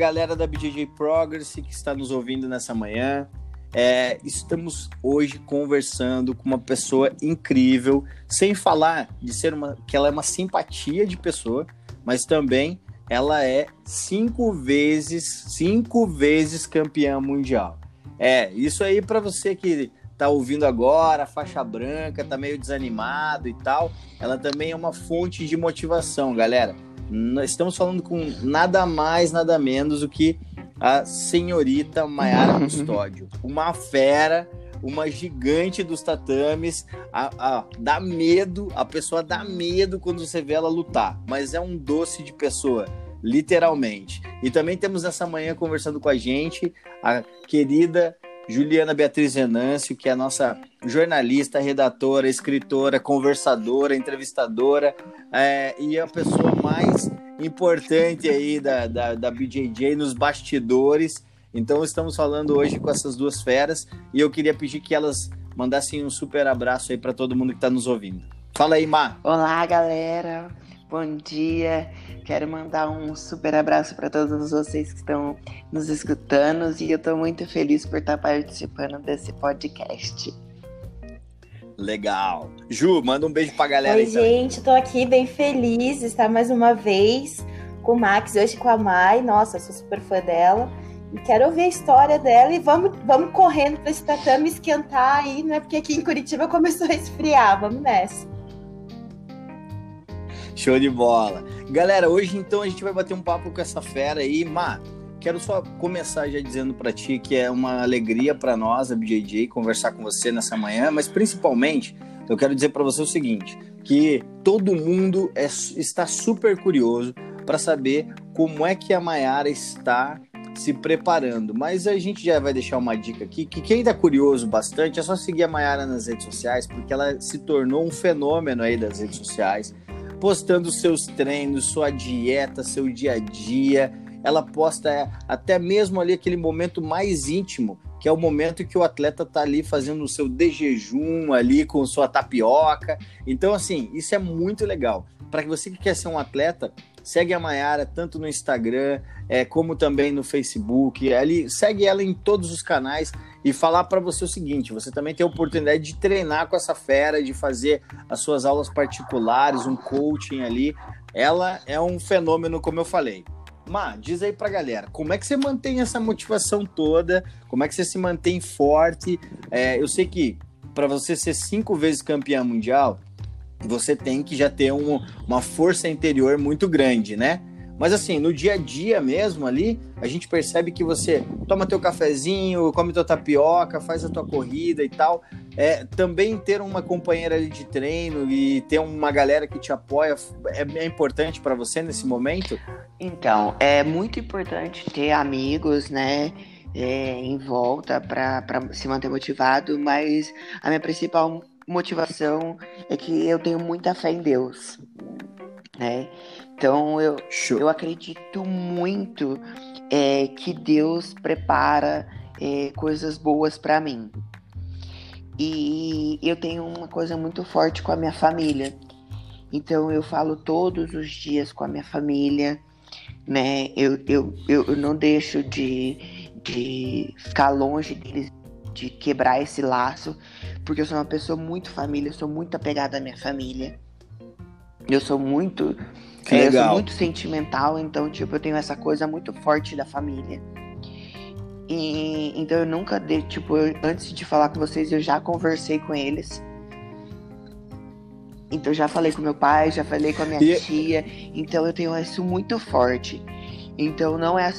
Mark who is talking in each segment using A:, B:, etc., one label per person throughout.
A: galera da BJJ Progress que está nos ouvindo nessa manhã. É, estamos hoje conversando com uma pessoa incrível, sem falar de ser uma que ela é uma simpatia de pessoa, mas também ela é cinco vezes, cinco vezes campeã mundial. É, isso aí para você que tá ouvindo agora, faixa branca, tá meio desanimado e tal, ela também é uma fonte de motivação, galera. Estamos falando com nada mais, nada menos do que a senhorita Maiara Custódio, uma fera, uma gigante dos tatames, a, a, dá medo, a pessoa dá medo quando você vê ela lutar, mas é um doce de pessoa, literalmente. E também temos essa manhã conversando com a gente a querida Juliana Beatriz Venâncio, que é a nossa jornalista, redatora, escritora, conversadora, entrevistadora é, e a pessoa mais importante aí da, da, da BJJ nos bastidores. Então estamos falando hoje com essas duas feras e eu queria pedir que elas mandassem um super abraço aí para todo mundo que está nos ouvindo. Fala aí, Má.
B: Olá, galera. Bom dia. Quero mandar um super abraço para todos vocês que estão nos escutando e eu estou muito feliz por estar participando desse podcast.
A: Legal. Ju, manda um beijo pra galera
C: Oi,
A: aí
C: gente, tô aqui bem feliz de estar mais uma vez com o Max, hoje com a Mai. Nossa, eu sou super fã dela. E quero ouvir a história dela e vamos, vamos correndo para esse tatame esquentar aí, né? Porque aqui em Curitiba começou a esfriar. Vamos nessa.
A: Show de bola. Galera, hoje então a gente vai bater um papo com essa fera aí. Má, quero só começar já dizendo para ti que é uma alegria para nós, a BJJ, conversar com você nessa manhã, mas principalmente eu quero dizer para você o seguinte, que todo mundo é, está super curioso para saber como é que a Maiara está se preparando. Mas a gente já vai deixar uma dica aqui, que quem está curioso bastante é só seguir a Maiara nas redes sociais, porque ela se tornou um fenômeno aí das redes sociais, postando seus treinos, sua dieta, seu dia a dia, ela posta até mesmo ali aquele momento mais íntimo, que é o momento que o atleta tá ali fazendo o seu de jejum ali com sua tapioca. Então, assim, isso é muito legal. Para você que quer ser um atleta, segue a Mayara tanto no Instagram é, como também no Facebook. Ali, segue ela em todos os canais e falar para você o seguinte: você também tem a oportunidade de treinar com essa fera, de fazer as suas aulas particulares, um coaching ali. Ela é um fenômeno, como eu falei. Má, diz aí pra galera, como é que você mantém essa motivação toda? Como é que você se mantém forte? É, eu sei que para você ser cinco vezes campeã mundial, você tem que já ter um, uma força interior muito grande, né? Mas assim, no dia a dia mesmo ali, a gente percebe que você toma teu cafezinho, come tua tapioca, faz a tua corrida e tal. É, também ter uma companheira ali de treino e ter uma galera que te apoia é, é importante para você nesse momento?
B: Então, é muito importante ter amigos, né? É, em volta para se manter motivado, mas a minha principal motivação é que eu tenho muita fé em Deus, né? Então eu, eu acredito muito é, que Deus prepara é, coisas boas para mim. E eu tenho uma coisa muito forte com a minha família. Então eu falo todos os dias com a minha família, né? Eu, eu, eu não deixo de, de ficar longe deles, de quebrar esse laço, porque eu sou uma pessoa muito família, eu sou muito apegada à minha família. Eu sou muito
A: é.
B: Eu sou muito sentimental, então, tipo, eu tenho essa coisa muito forte da família. E, então eu nunca dei, tipo, eu, antes de falar com vocês, eu já conversei com eles. Então já falei com meu pai, já falei com a minha e... tia. Então eu tenho isso muito forte. Então não é.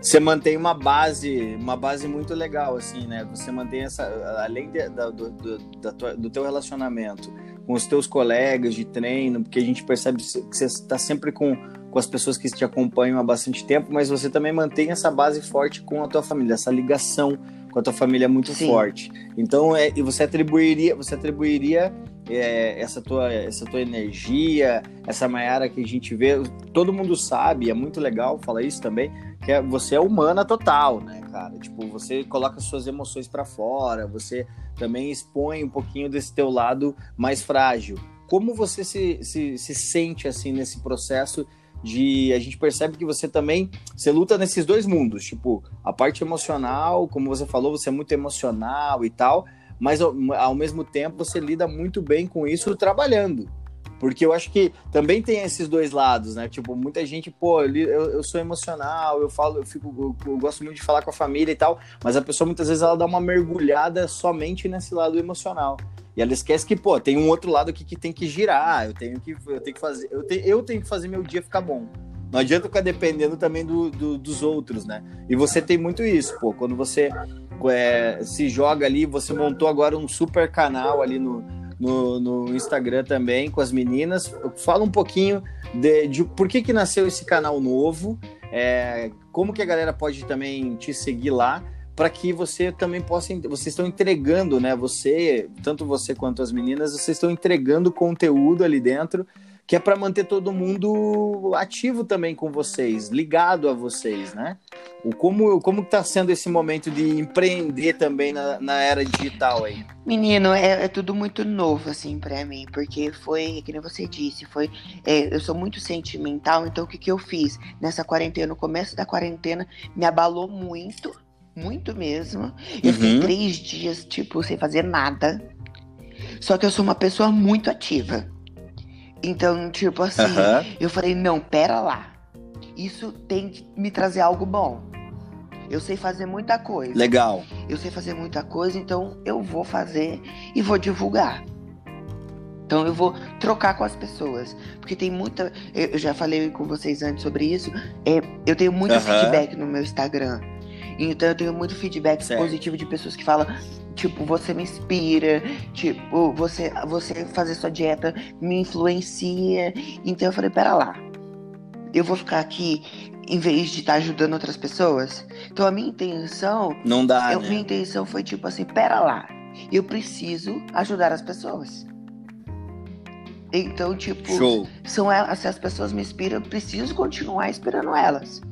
A: Você mantém uma base, uma base muito legal, assim, né? Você mantém essa. Além de, da, do, do, da tua, do teu relacionamento com os teus colegas de treino, porque a gente percebe que você está sempre com, com as pessoas que te acompanham há bastante tempo, mas você também mantém essa base forte com a tua família, essa ligação com a tua família é muito Sim. forte. Então, é, e você atribuiria, você atribuiria é, essa, tua, essa tua energia, essa Maiara que a gente vê, todo mundo sabe, é muito legal falar isso também, que é, você é humana total, né, cara? Tipo, você coloca suas emoções para fora, você também expõe um pouquinho desse teu lado mais frágil. Como você se, se, se sente, assim, nesse processo de a gente percebe que você também você luta nesses dois mundos, tipo, a parte emocional, como você falou, você é muito emocional e tal, mas ao, ao mesmo tempo você lida muito bem com isso trabalhando. Porque eu acho que também tem esses dois lados, né? Tipo, muita gente, pô, eu, eu sou emocional, eu falo, eu fico, eu, eu, gosto muito de falar com a família e tal, mas a pessoa muitas vezes ela dá uma mergulhada somente nesse lado emocional. E ela esquece que, pô, tem um outro lado aqui que tem que girar, eu tenho que, eu tenho que fazer, eu, te, eu tenho que fazer meu dia ficar bom. Não adianta ficar dependendo também do, do, dos outros, né? E você tem muito isso, pô. Quando você é, se joga ali, você montou agora um super canal ali no, no, no Instagram também com as meninas. Fala um pouquinho de, de por que, que nasceu esse canal novo, é, como que a galera pode também te seguir lá para que você também possa. Vocês estão entregando, né? Você, tanto você quanto as meninas, vocês estão entregando conteúdo ali dentro que é para manter todo mundo ativo também com vocês, ligado a vocês, né? O como como está sendo esse momento de empreender também na, na era digital aí?
B: Menino, é, é tudo muito novo assim para mim, porque foi, que nem você disse, foi, é, eu sou muito sentimental, então o que que eu fiz nessa quarentena, no começo da quarentena, me abalou muito muito mesmo. Eu uhum. fiquei três dias, tipo, sem fazer nada. Só que eu sou uma pessoa muito ativa. Então, tipo assim, uhum. eu falei, não, pera lá. Isso tem que me trazer algo bom. Eu sei fazer muita coisa.
A: Legal.
B: Eu sei fazer muita coisa, então eu vou fazer e vou divulgar. Então eu vou trocar com as pessoas. Porque tem muita. Eu já falei com vocês antes sobre isso. É, eu tenho muito uhum. feedback no meu Instagram. Então eu tenho muito feedback certo. positivo de pessoas que falam, tipo, você me inspira, tipo, você, você fazer sua dieta me influencia. Então eu falei, pera lá. Eu vou ficar aqui em vez de estar tá ajudando outras pessoas. Então a minha intenção.
A: Não dá.
B: Eu,
A: né?
B: Minha intenção foi tipo assim, pera lá. Eu preciso ajudar as pessoas. Então, tipo,
A: Show.
B: são elas, se as pessoas me inspiram, eu preciso continuar inspirando elas.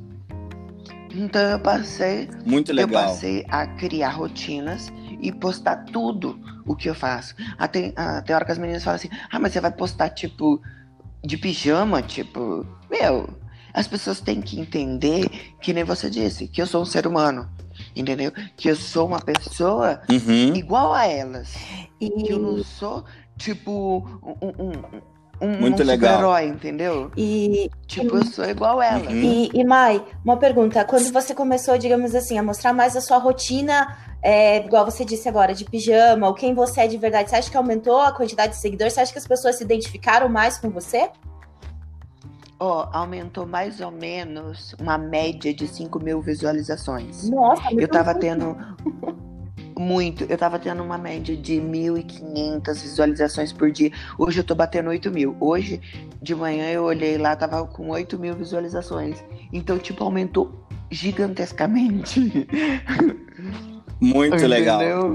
B: Então eu passei.
A: Muito legal.
B: Eu passei a criar rotinas e postar tudo o que eu faço. Até, até hora que as meninas falam assim: ah, mas você vai postar tipo de pijama? Tipo, meu, as pessoas têm que entender que nem você disse, que eu sou um ser humano. Entendeu? Que eu sou uma pessoa
A: uhum.
B: igual a elas. E que eu não sou, tipo, um, um um,
A: Muito
B: um
A: legal.
B: super-herói, entendeu?
C: E,
B: tipo, eu sou igual ela.
C: Uhum. E, e Mai, uma pergunta. Quando você começou, digamos assim, a mostrar mais a sua rotina, é, igual você disse agora, de pijama, ou quem você é de verdade, você acha que aumentou a quantidade de seguidores? Você acha que as pessoas se identificaram mais com você?
B: Ó, oh, aumentou mais ou menos uma média de 5 mil visualizações.
C: Nossa,
B: eu tava tendo muito. Eu tava tendo uma média de 1.500 visualizações por dia. Hoje eu tô batendo 8 mil. Hoje, de manhã, eu olhei lá, tava com 8 mil visualizações. Então, tipo, aumentou gigantescamente.
A: Muito Entendeu? legal.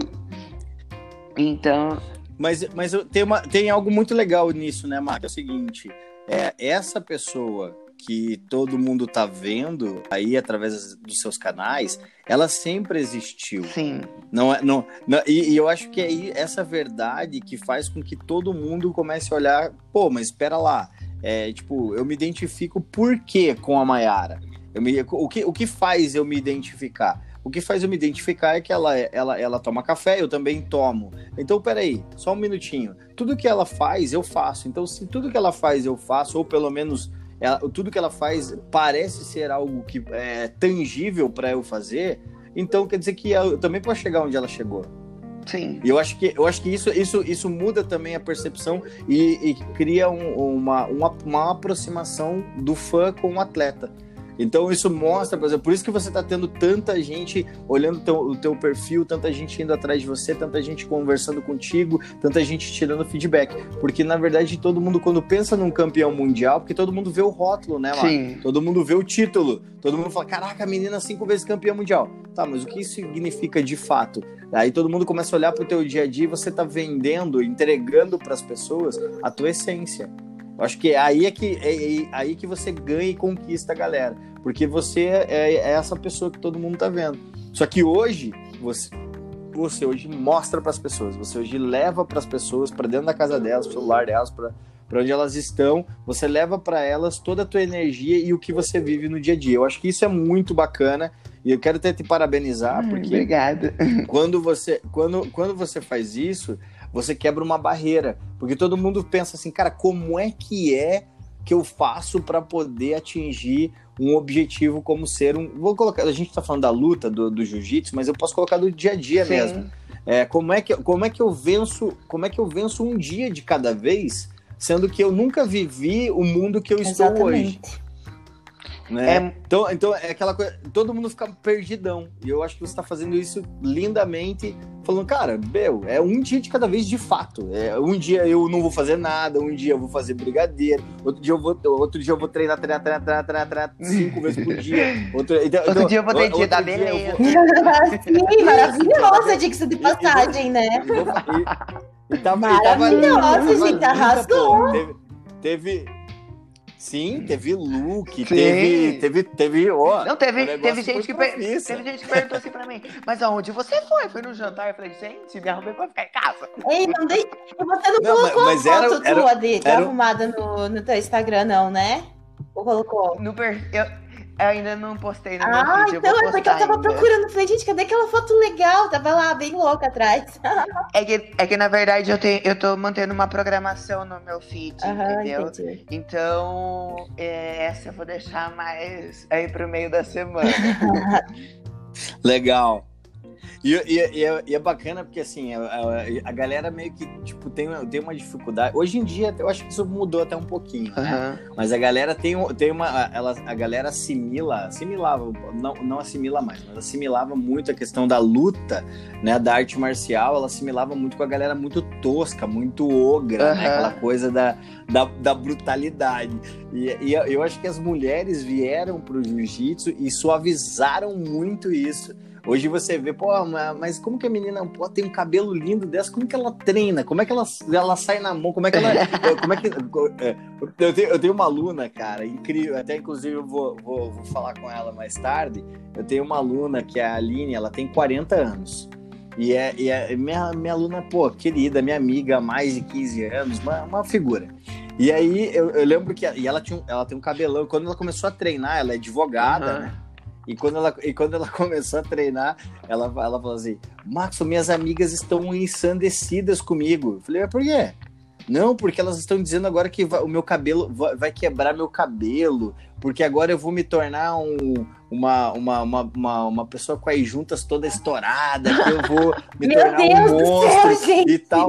B: Então.
A: Mas, mas tem, uma, tem algo muito legal nisso, né, Marco? É o seguinte: é, essa pessoa que todo mundo tá vendo aí através dos seus canais, ela sempre existiu.
B: Sim.
A: Não é, não, não e, e, eu acho que é essa verdade que faz com que todo mundo comece a olhar, pô, mas espera lá, é, tipo, eu me identifico por quê com a? Eu me, o, que, o que faz eu me identificar? O que faz eu me identificar é que ela, ela, ela toma café, eu também tomo. Então, peraí, só um minutinho. Tudo que ela faz, eu faço. Então, se tudo que ela faz, eu faço, ou pelo menos ela, tudo que ela faz parece ser algo que é tangível para eu fazer, então quer dizer que eu também posso chegar onde ela chegou.
B: Sim.
A: E eu acho que, eu acho que isso, isso, isso muda também a percepção e, e cria um, uma, uma, uma aproximação do fã com o atleta. Então isso mostra, por exemplo, por isso que você está tendo tanta gente olhando teu, o teu perfil, tanta gente indo atrás de você, tanta gente conversando contigo, tanta gente tirando feedback. Porque na verdade todo mundo quando pensa num campeão mundial, porque todo mundo vê o rótulo, né, Marco? Sim. Todo mundo vê o título, todo mundo fala, caraca, a menina cinco vezes campeã mundial. Tá, mas o que isso significa de fato? Aí todo mundo começa a olhar para o teu dia a dia e você está vendendo, entregando para as pessoas a tua essência. Eu acho que é aí é que, é, é aí que você ganha e conquista a galera. Porque você é, é, é essa pessoa que todo mundo tá vendo. Só que hoje, você, você hoje mostra para as pessoas, você hoje leva para as pessoas, para dentro da casa delas, pro celular delas, para para onde elas estão, você leva para elas toda a tua energia e o que você vive no dia a dia. Eu acho que isso é muito bacana e eu quero até te parabenizar porque
B: Obrigada.
A: quando você quando, quando você faz isso, você quebra uma barreira, porque todo mundo pensa assim, cara, como é que é que eu faço para poder atingir um objetivo como ser um. Vou colocar. A gente está falando da luta do, do jiu-jitsu, mas eu posso colocar do dia a dia
B: Sim.
A: mesmo. É, como, é que, como é que eu venço? Como é que eu venço um dia de cada vez, sendo que eu nunca vivi o mundo que eu estou hoje? Né?
B: É-
A: Então, então é aquela coisa, todo mundo fica perdidão. E eu acho que você está fazendo isso lindamente, falando, cara, meu, é um dia de cada vez de fato. É, um dia eu não vou fazer nada, um dia eu vou fazer brigadeiro, outro dia eu vou, outro dia eu vou treinar, treinar, treinar, treinar, treinar, treinar cinco vezes por dia. Outro, então,
B: Outro
A: então,
B: dia eu vou ter dia da beleza.
A: vou-
C: Sim, maravilhosa, diga-se de passagem, né?
A: e e- e tava- e tava-
C: Maravilhosa,
A: tava
C: gente, arrasou.
A: Teve, teve- Sim, teve look,
B: Sim.
A: teve, teve, teve, ó.
B: Não, teve,
A: negócio
B: teve, gente que per- teve gente que perguntou assim pra mim, mas aonde você foi? Foi no jantar? Eu falei, gente, me arrumei pra ficar em casa.
C: Ei, não dei... E você não,
A: Não,
C: colocou
A: mas
C: a
A: era-
C: foto
A: era-
C: tua de, de
A: era-
C: arrumada no, no teu Instagram, não, né? Ou colocou?
B: No per... eu, eu ainda não postei no
C: Ah,
B: meu vídeo, eu
C: então é porque eu tava
B: ainda.
C: procurando. Falei, gente, cadê aquela foto legal? Tava lá, bem louca atrás.
B: É que, é que na verdade eu, tenho, eu tô mantendo uma programação no meu feed,
C: Aham,
B: entendeu?
C: entendi.
B: Então, é, essa eu vou deixar mais aí pro meio da semana.
A: Legal. E, e- e é, e é bacana porque, assim, a, a- a galera meio que, tipo, tem, tem uma dificuldade. Hoje em dia, eu acho que isso mudou até um pouquinho, né?
B: Aham.
A: Mas a galera tem, tem uma. Ela, a galera assimila, assimilava, não, não assimila mais, mas assimilava muito a questão da luta, né? Da arte marcial, ela assimilava muito com a galera muito tosca, muito ogra, né?
B: Aham.
A: Aquela coisa da, da, da brutalidade. E, eu- eu acho que as mulheres vieram pro jiu-jitsu e suavizaram muito isso. Hoje você vê, pô, ma- mas como que a menina pô, tem um cabelo lindo dessa? Como que ela treina? Como é que ela, ela sai na mão? Como é que ela. como é que. é, eu tenho, eu tenho uma aluna, cara, incrível. Até inclusive eu vou, vou, vou falar com ela mais tarde. Eu tenho uma aluna que é a Aline, ela tem 40 anos. E é, e é minha, minha aluna, pô, querida, minha amiga há mais de 15 anos, uma, uma figura. E aí eu, eu lembro que e ela, tinha ela tem um cabelão. Quando ela começou a treinar, ela é advogada,
B: Aham.
A: né? E quando, ela, e quando ela começou a treinar, ela, ela falou assim: Max, minhas amigas estão ensandecidas comigo. Eu falei, mas por quê? Não, porque elas estão dizendo agora que vai- o meu cabelo vai quebrar meu cabelo, porque agora eu vou me tornar um, uma, uma, uma, uma, uma pessoa com as juntas toda estourada, que eu vou me tornar
C: Deus
A: um monstro
C: céu,
A: e tal.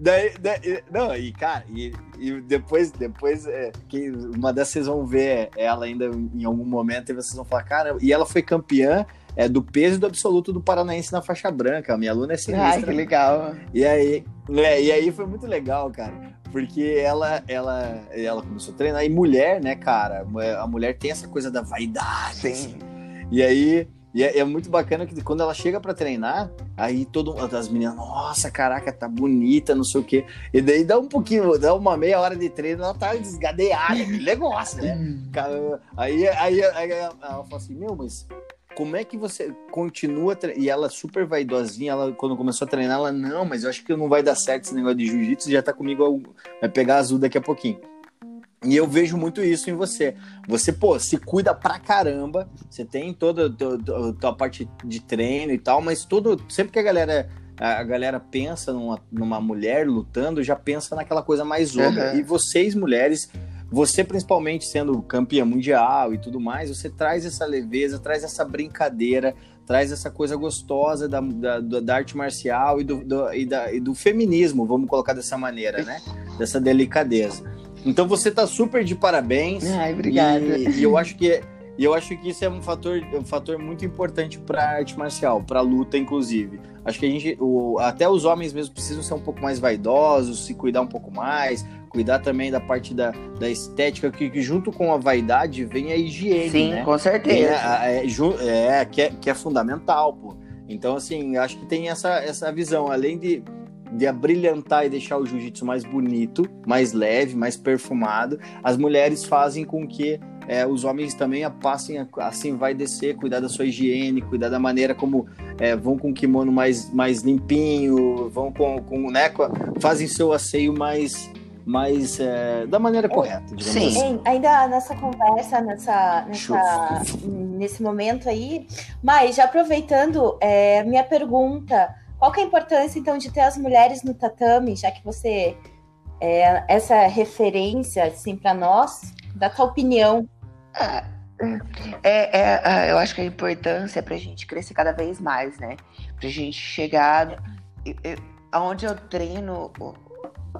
A: Daí, daí- não, e cara, e, e depois, depois é, que uma dessas vocês vão ver ela ainda em algum momento e vocês vão falar, cara, e ela foi campeã é, do peso do absoluto do Paranaense na faixa branca. A minha aluna é
B: Ai,
A: sinistra.
B: que legal.
A: E aí, é, e aí foi muito legal, cara. Porque ela, ela, ela começou a treinar. E mulher, né, cara? A mulher tem essa coisa da vaidade.
B: Sim.
A: assim. E aí, e é, é muito bacana que quando ela chega pra treinar, aí todo as meninas, nossa, caraca, tá bonita, não sei o quê. E daí dá um pouquinho, dá uma meia hora de treino, ela tá desgadeada, aquele negócio, né? Cara, Aí, aí, aí ela fala assim, meu, mas como é que você continua e ela super vaidosinha, ela quando começou a treinar, ela não, mas eu acho que não vai dar certo esse negócio de jiu-jitsu, já tá comigo, vai pegar azul daqui a pouquinho. E eu vejo muito isso em você. Você, pô, se cuida pra caramba, você tem toda a tua- parte de treino e tal, mas todo sempre que a galera a galera pensa numa, numa mulher lutando, já pensa naquela coisa mais ogra.
B: Uhum.
A: E vocês, mulheres, você principalmente sendo campeã mundial e tudo mais, você traz essa leveza, traz essa brincadeira, traz essa coisa gostosa da, da, da- arte marcial e do, do- e, da- e do feminismo, vamos colocar dessa maneira, né? Dessa delicadeza. Então você tá super de parabéns.
B: Ai, obrigada.
A: E, e eu acho que e eu acho que isso é um fator, um fator muito importante para arte marcial, para luta inclusive. Acho que a gente, o, até os homens mesmo precisam ser um pouco mais vaidosos, se cuidar um pouco mais, cuidar também da parte da, da estética, que, que junto com a vaidade vem a higiene,
B: Sim,
A: né?
B: com certeza.
A: é, ju- é, que é, que é fundamental, pô. Então, assim, acho que tem essa, essa visão, além de, de abrilhantar e deixar o jiu-jitsu mais bonito, mais leve, mais perfumado, as mulheres fazem com que é, os homens também passem a, assim, vai descer, cuidar da sua higiene, cuidar da maneira como é, vão com o kimono mais, mais limpinho, vão com, com né, fazem seu asseio mais mas é, da maneira correta, digamos
B: Sim.
A: assim.
C: Ainda nessa conversa, nessa, nessa, nesse momento aí, mas já aproveitando, é, minha pergunta, qual que é a importância então de ter as mulheres no tatame, já que você é essa referência assim para nós, da tua opinião?
B: Ah, É, é, eu acho que a importância é pra gente crescer cada vez mais, né? Pra gente chegar. eu- eu- Aonde eu treino,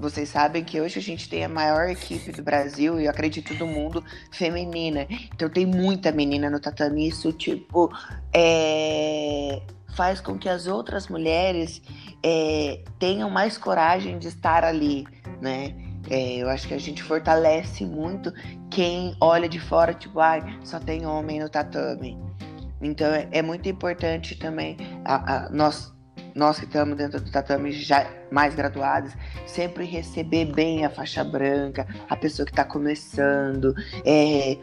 B: vocês sabem que hoje a gente tem a maior equipe do Brasil e eu acredito do mundo feminina. Então tem muita menina no tatame. Isso, tipo, é, faz com que as outras mulheres é, tenham mais coragem de estar ali, né? É, eu acho que a gente fortalece muito quem olha de fora, tipo, ai, só tem homem no tatame. Então é, é muito importante também a, a- nós, nós que estamos dentro do tatame já mais graduados, sempre receber bem a faixa branca, a pessoa que está começando, é,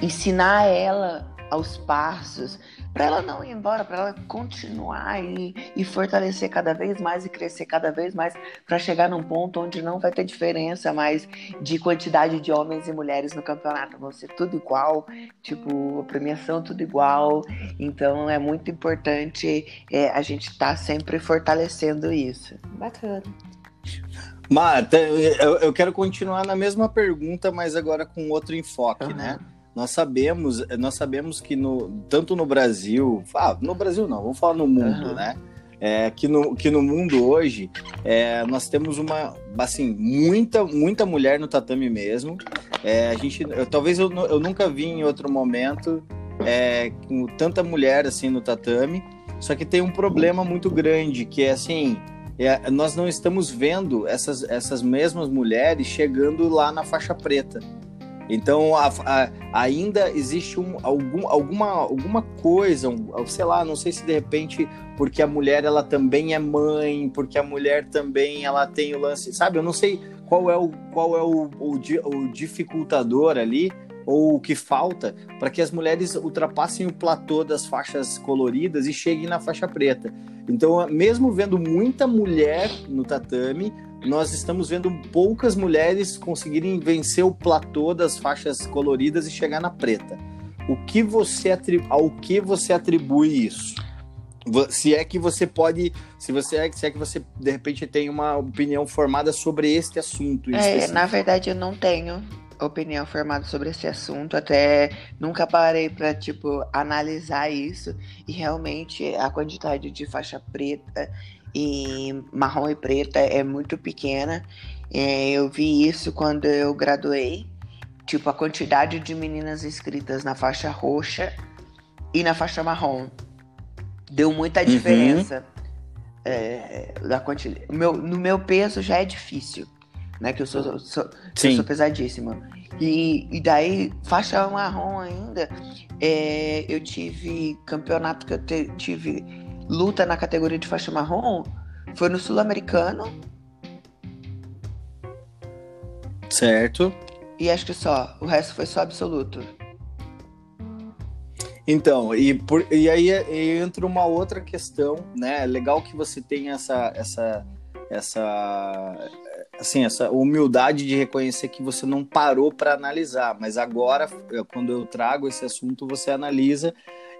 B: ensinar ela aos passos, para ela não ir embora, para ela continuar e, e fortalecer cada vez mais e crescer cada vez mais, para chegar num ponto onde não vai ter diferença mais de quantidade de homens e mulheres no campeonato, vão ser tudo igual, tipo, a premiação tudo igual. Então é muito importante é, a gente estar sempre fortalecendo isso.
C: Bacana.
A: Marta, eu, eu quero continuar na mesma pergunta, mas agora com outro enfoque,
B: Aham.
A: né? Nós sabemos, nós sabemos que no, tanto no Brasil, ah, no Brasil não, vamos falar no mundo,
B: Aham.
A: né? É, que, no, que no mundo hoje é, nós temos uma, assim, muita, muita mulher no tatame mesmo. É, a gente, eu- talvez eu, eu nunca vi em outro momento é, com tanta mulher assim no tatame. Só que tem um problema muito grande que é assim, é, nós não estamos vendo essas, essas mesmas mulheres chegando lá na faixa preta. Então, a- a- ainda existe um, algum, alguma, alguma coisa, um, sei lá, não sei se de repente porque a mulher ela também é mãe, porque a mulher também ela tem o lance, sabe? Eu não sei qual é o, qual é o, o, o dificultador ali, ou o que falta para que as mulheres ultrapassem o platô das faixas coloridas e cheguem na faixa preta. Então, mesmo vendo muita mulher no tatame, nós estamos vendo poucas mulheres conseguirem vencer o platô das faixas coloridas e chegar na preta. O que você atri- ao que você atribui isso? Se é que você pode, se você é, se é que você de repente tem uma opinião formada sobre este assunto
B: É, na verdade, eu não tenho opinião formada sobre esse assunto, até nunca parei para tipo analisar isso e realmente a quantidade de faixa preta e marrom e preta é muito pequena. É, eu vi isso quando eu graduei, tipo a quantidade de meninas inscritas na faixa roxa e na faixa marrom deu muita
A: Uhum.
B: diferença. É, da quantidade. Meu, no meu peso já é difícil, né? Que eu sou, sou, eu sou pesadíssima. E, e daí, faixa marrom ainda, é, eu tive campeonato que eu te- tive luta na categoria de faixa marrom, foi no Sul-Americano,
A: Certo?
B: e acho que só. O resto foi só absoluto.
A: Então, e, por, e aí e entra uma outra questão, né? É legal que você tenha essa, essa, essa, assim, essa humildade de reconhecer que você não parou para analisar, mas agora, quando eu trago esse assunto, você analisa.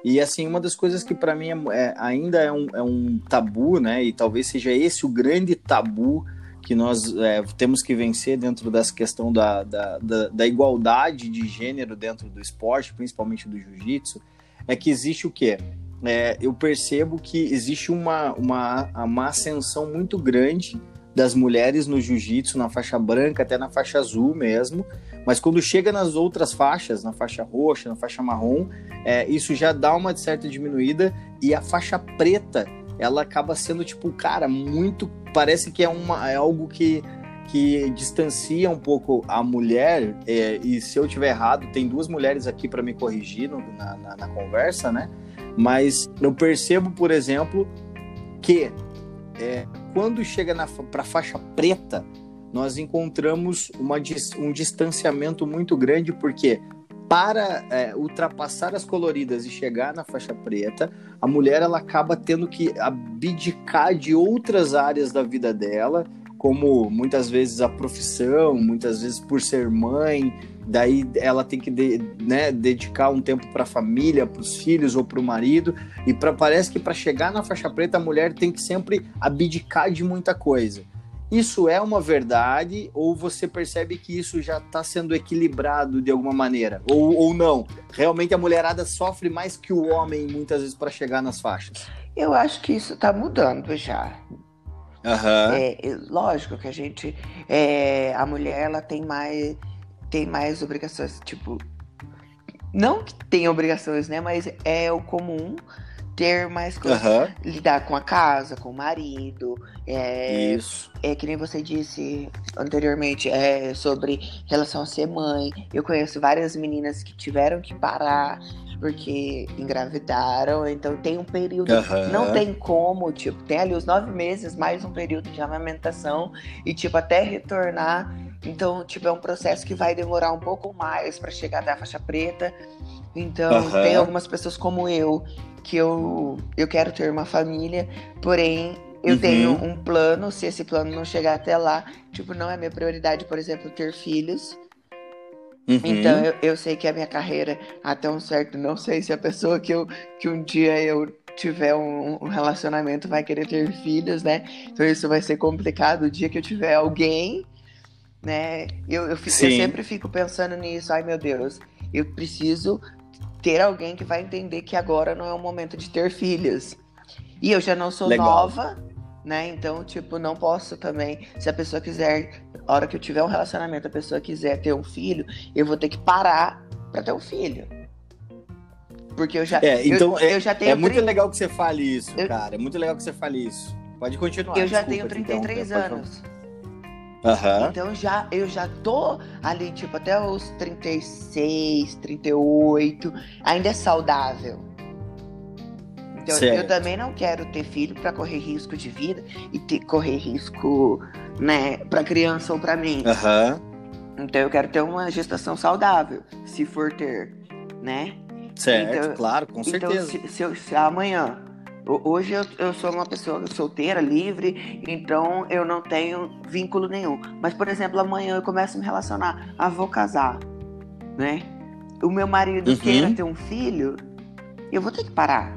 A: E assim, uma das coisas que para mim é- é- ainda é um, é um tabu, né? E talvez seja esse o grande tabu que nós é, temos que vencer dentro dessa questão da, da, da, da igualdade de gênero dentro do esporte, principalmente do jiu-jitsu, é que existe o quê? É, eu percebo que existe uma, uma, uma ascensão muito grande das mulheres no jiu-jitsu, na faixa branca, até na faixa azul mesmo, mas quando chega nas outras faixas, na faixa roxa, na faixa marrom, é, isso já dá uma certa diminuída e a faixa preta, ela acaba sendo tipo, cara, muito, parece que é, uma, é algo que que distancia um pouco a mulher, é, e se eu tiver errado, tem duas mulheres aqui para me corrigir no- na, na- na conversa, né? Mas eu percebo, por exemplo, que é, quando chega para a faixa preta, nós encontramos uma, um distanciamento muito grande, porque para é, ultrapassar as coloridas e chegar na faixa preta, a mulher ela acaba tendo que abdicar de outras áreas da vida dela, como muitas vezes a profissão, muitas vezes por ser mãe, daí ela tem que de, né, dedicar um tempo para a família, para os filhos ou para o marido, e pra, parece que para chegar na faixa preta a mulher tem que sempre abdicar de muita coisa. Isso é uma verdade ou você percebe que isso já está sendo equilibrado de alguma maneira? Ou, ou não? Realmente a mulherada sofre mais que o homem muitas vezes para chegar nas faixas?
B: Eu acho que isso está mudando já.
A: Uhum.
B: É, lógico que a gente. É, a mulher ela tem mais, tem mais obrigações, tipo. Não que tem obrigações, né? Mas é o comum ter mais coisas.
A: Uhum.
B: Lidar com a casa, com o marido. É,
A: Isso.
B: é que nem você disse anteriormente, é sobre relação a ser mãe. Eu conheço várias meninas que tiveram que parar porque engravidaram, então tem um período,
A: Aham.
B: não tem como, tipo, tem ali os nove meses, mais um período de amamentação, e tipo, até retornar, então, tipo, é um processo que vai demorar um pouco mais para chegar até a faixa preta, então
A: Aham.
B: tem algumas pessoas como eu, que eu, eu quero ter uma família, porém, eu
A: Uhum.
B: tenho um plano, se esse plano não chegar até lá, tipo, não é minha prioridade, por exemplo, ter filhos,
A: Uhum.
B: então eu, eu sei que a minha carreira, até um certo, não sei se a pessoa que, eu, que um dia eu tiver um, um relacionamento vai querer ter filhos, né? Então isso vai ser complicado o dia que eu tiver alguém, né? Eu, eu, eu sempre fico pensando nisso, ai meu Deus, eu preciso ter alguém que vai entender que agora não é o momento de ter filhos. E eu já não sou
A: Legal.
B: nova, né? Então, tipo, não posso também. Se a pessoa quiser, a hora que eu tiver um relacionamento, a pessoa quiser ter um filho, eu vou ter que parar pra ter um filho. Porque eu já.
A: É, então
B: eu, eu já tenho
A: É muito
B: 30
A: legal que você fale isso,
B: Eu-
A: cara. É muito legal que você fale isso. Pode continuar.
B: Eu já tenho
A: te interromper,
B: 33
A: pode falar.
B: anos.
A: Aham.
B: Então já, eu já tô ali, tipo, até os 36, 38. Ainda é saudável. Então eu
A: Certo.
B: também não quero ter filho pra correr risco de vida e ter, correr risco, né, pra criança ou pra mim.
A: Aham.
B: Então eu quero ter uma gestação saudável, se for ter, né?
A: Certo,
B: Então-
A: claro, com
B: Então,
A: certeza.
B: se, se, eu- se amanhã. ho- Hoje eu, eu sou uma pessoa solteira, livre, então eu não tenho vínculo nenhum. Mas, por exemplo, amanhã eu começo a me relacionar. Ah, vou casar, né? O meu marido
A: Uhum.
B: queira ter um filho, eu vou ter que parar.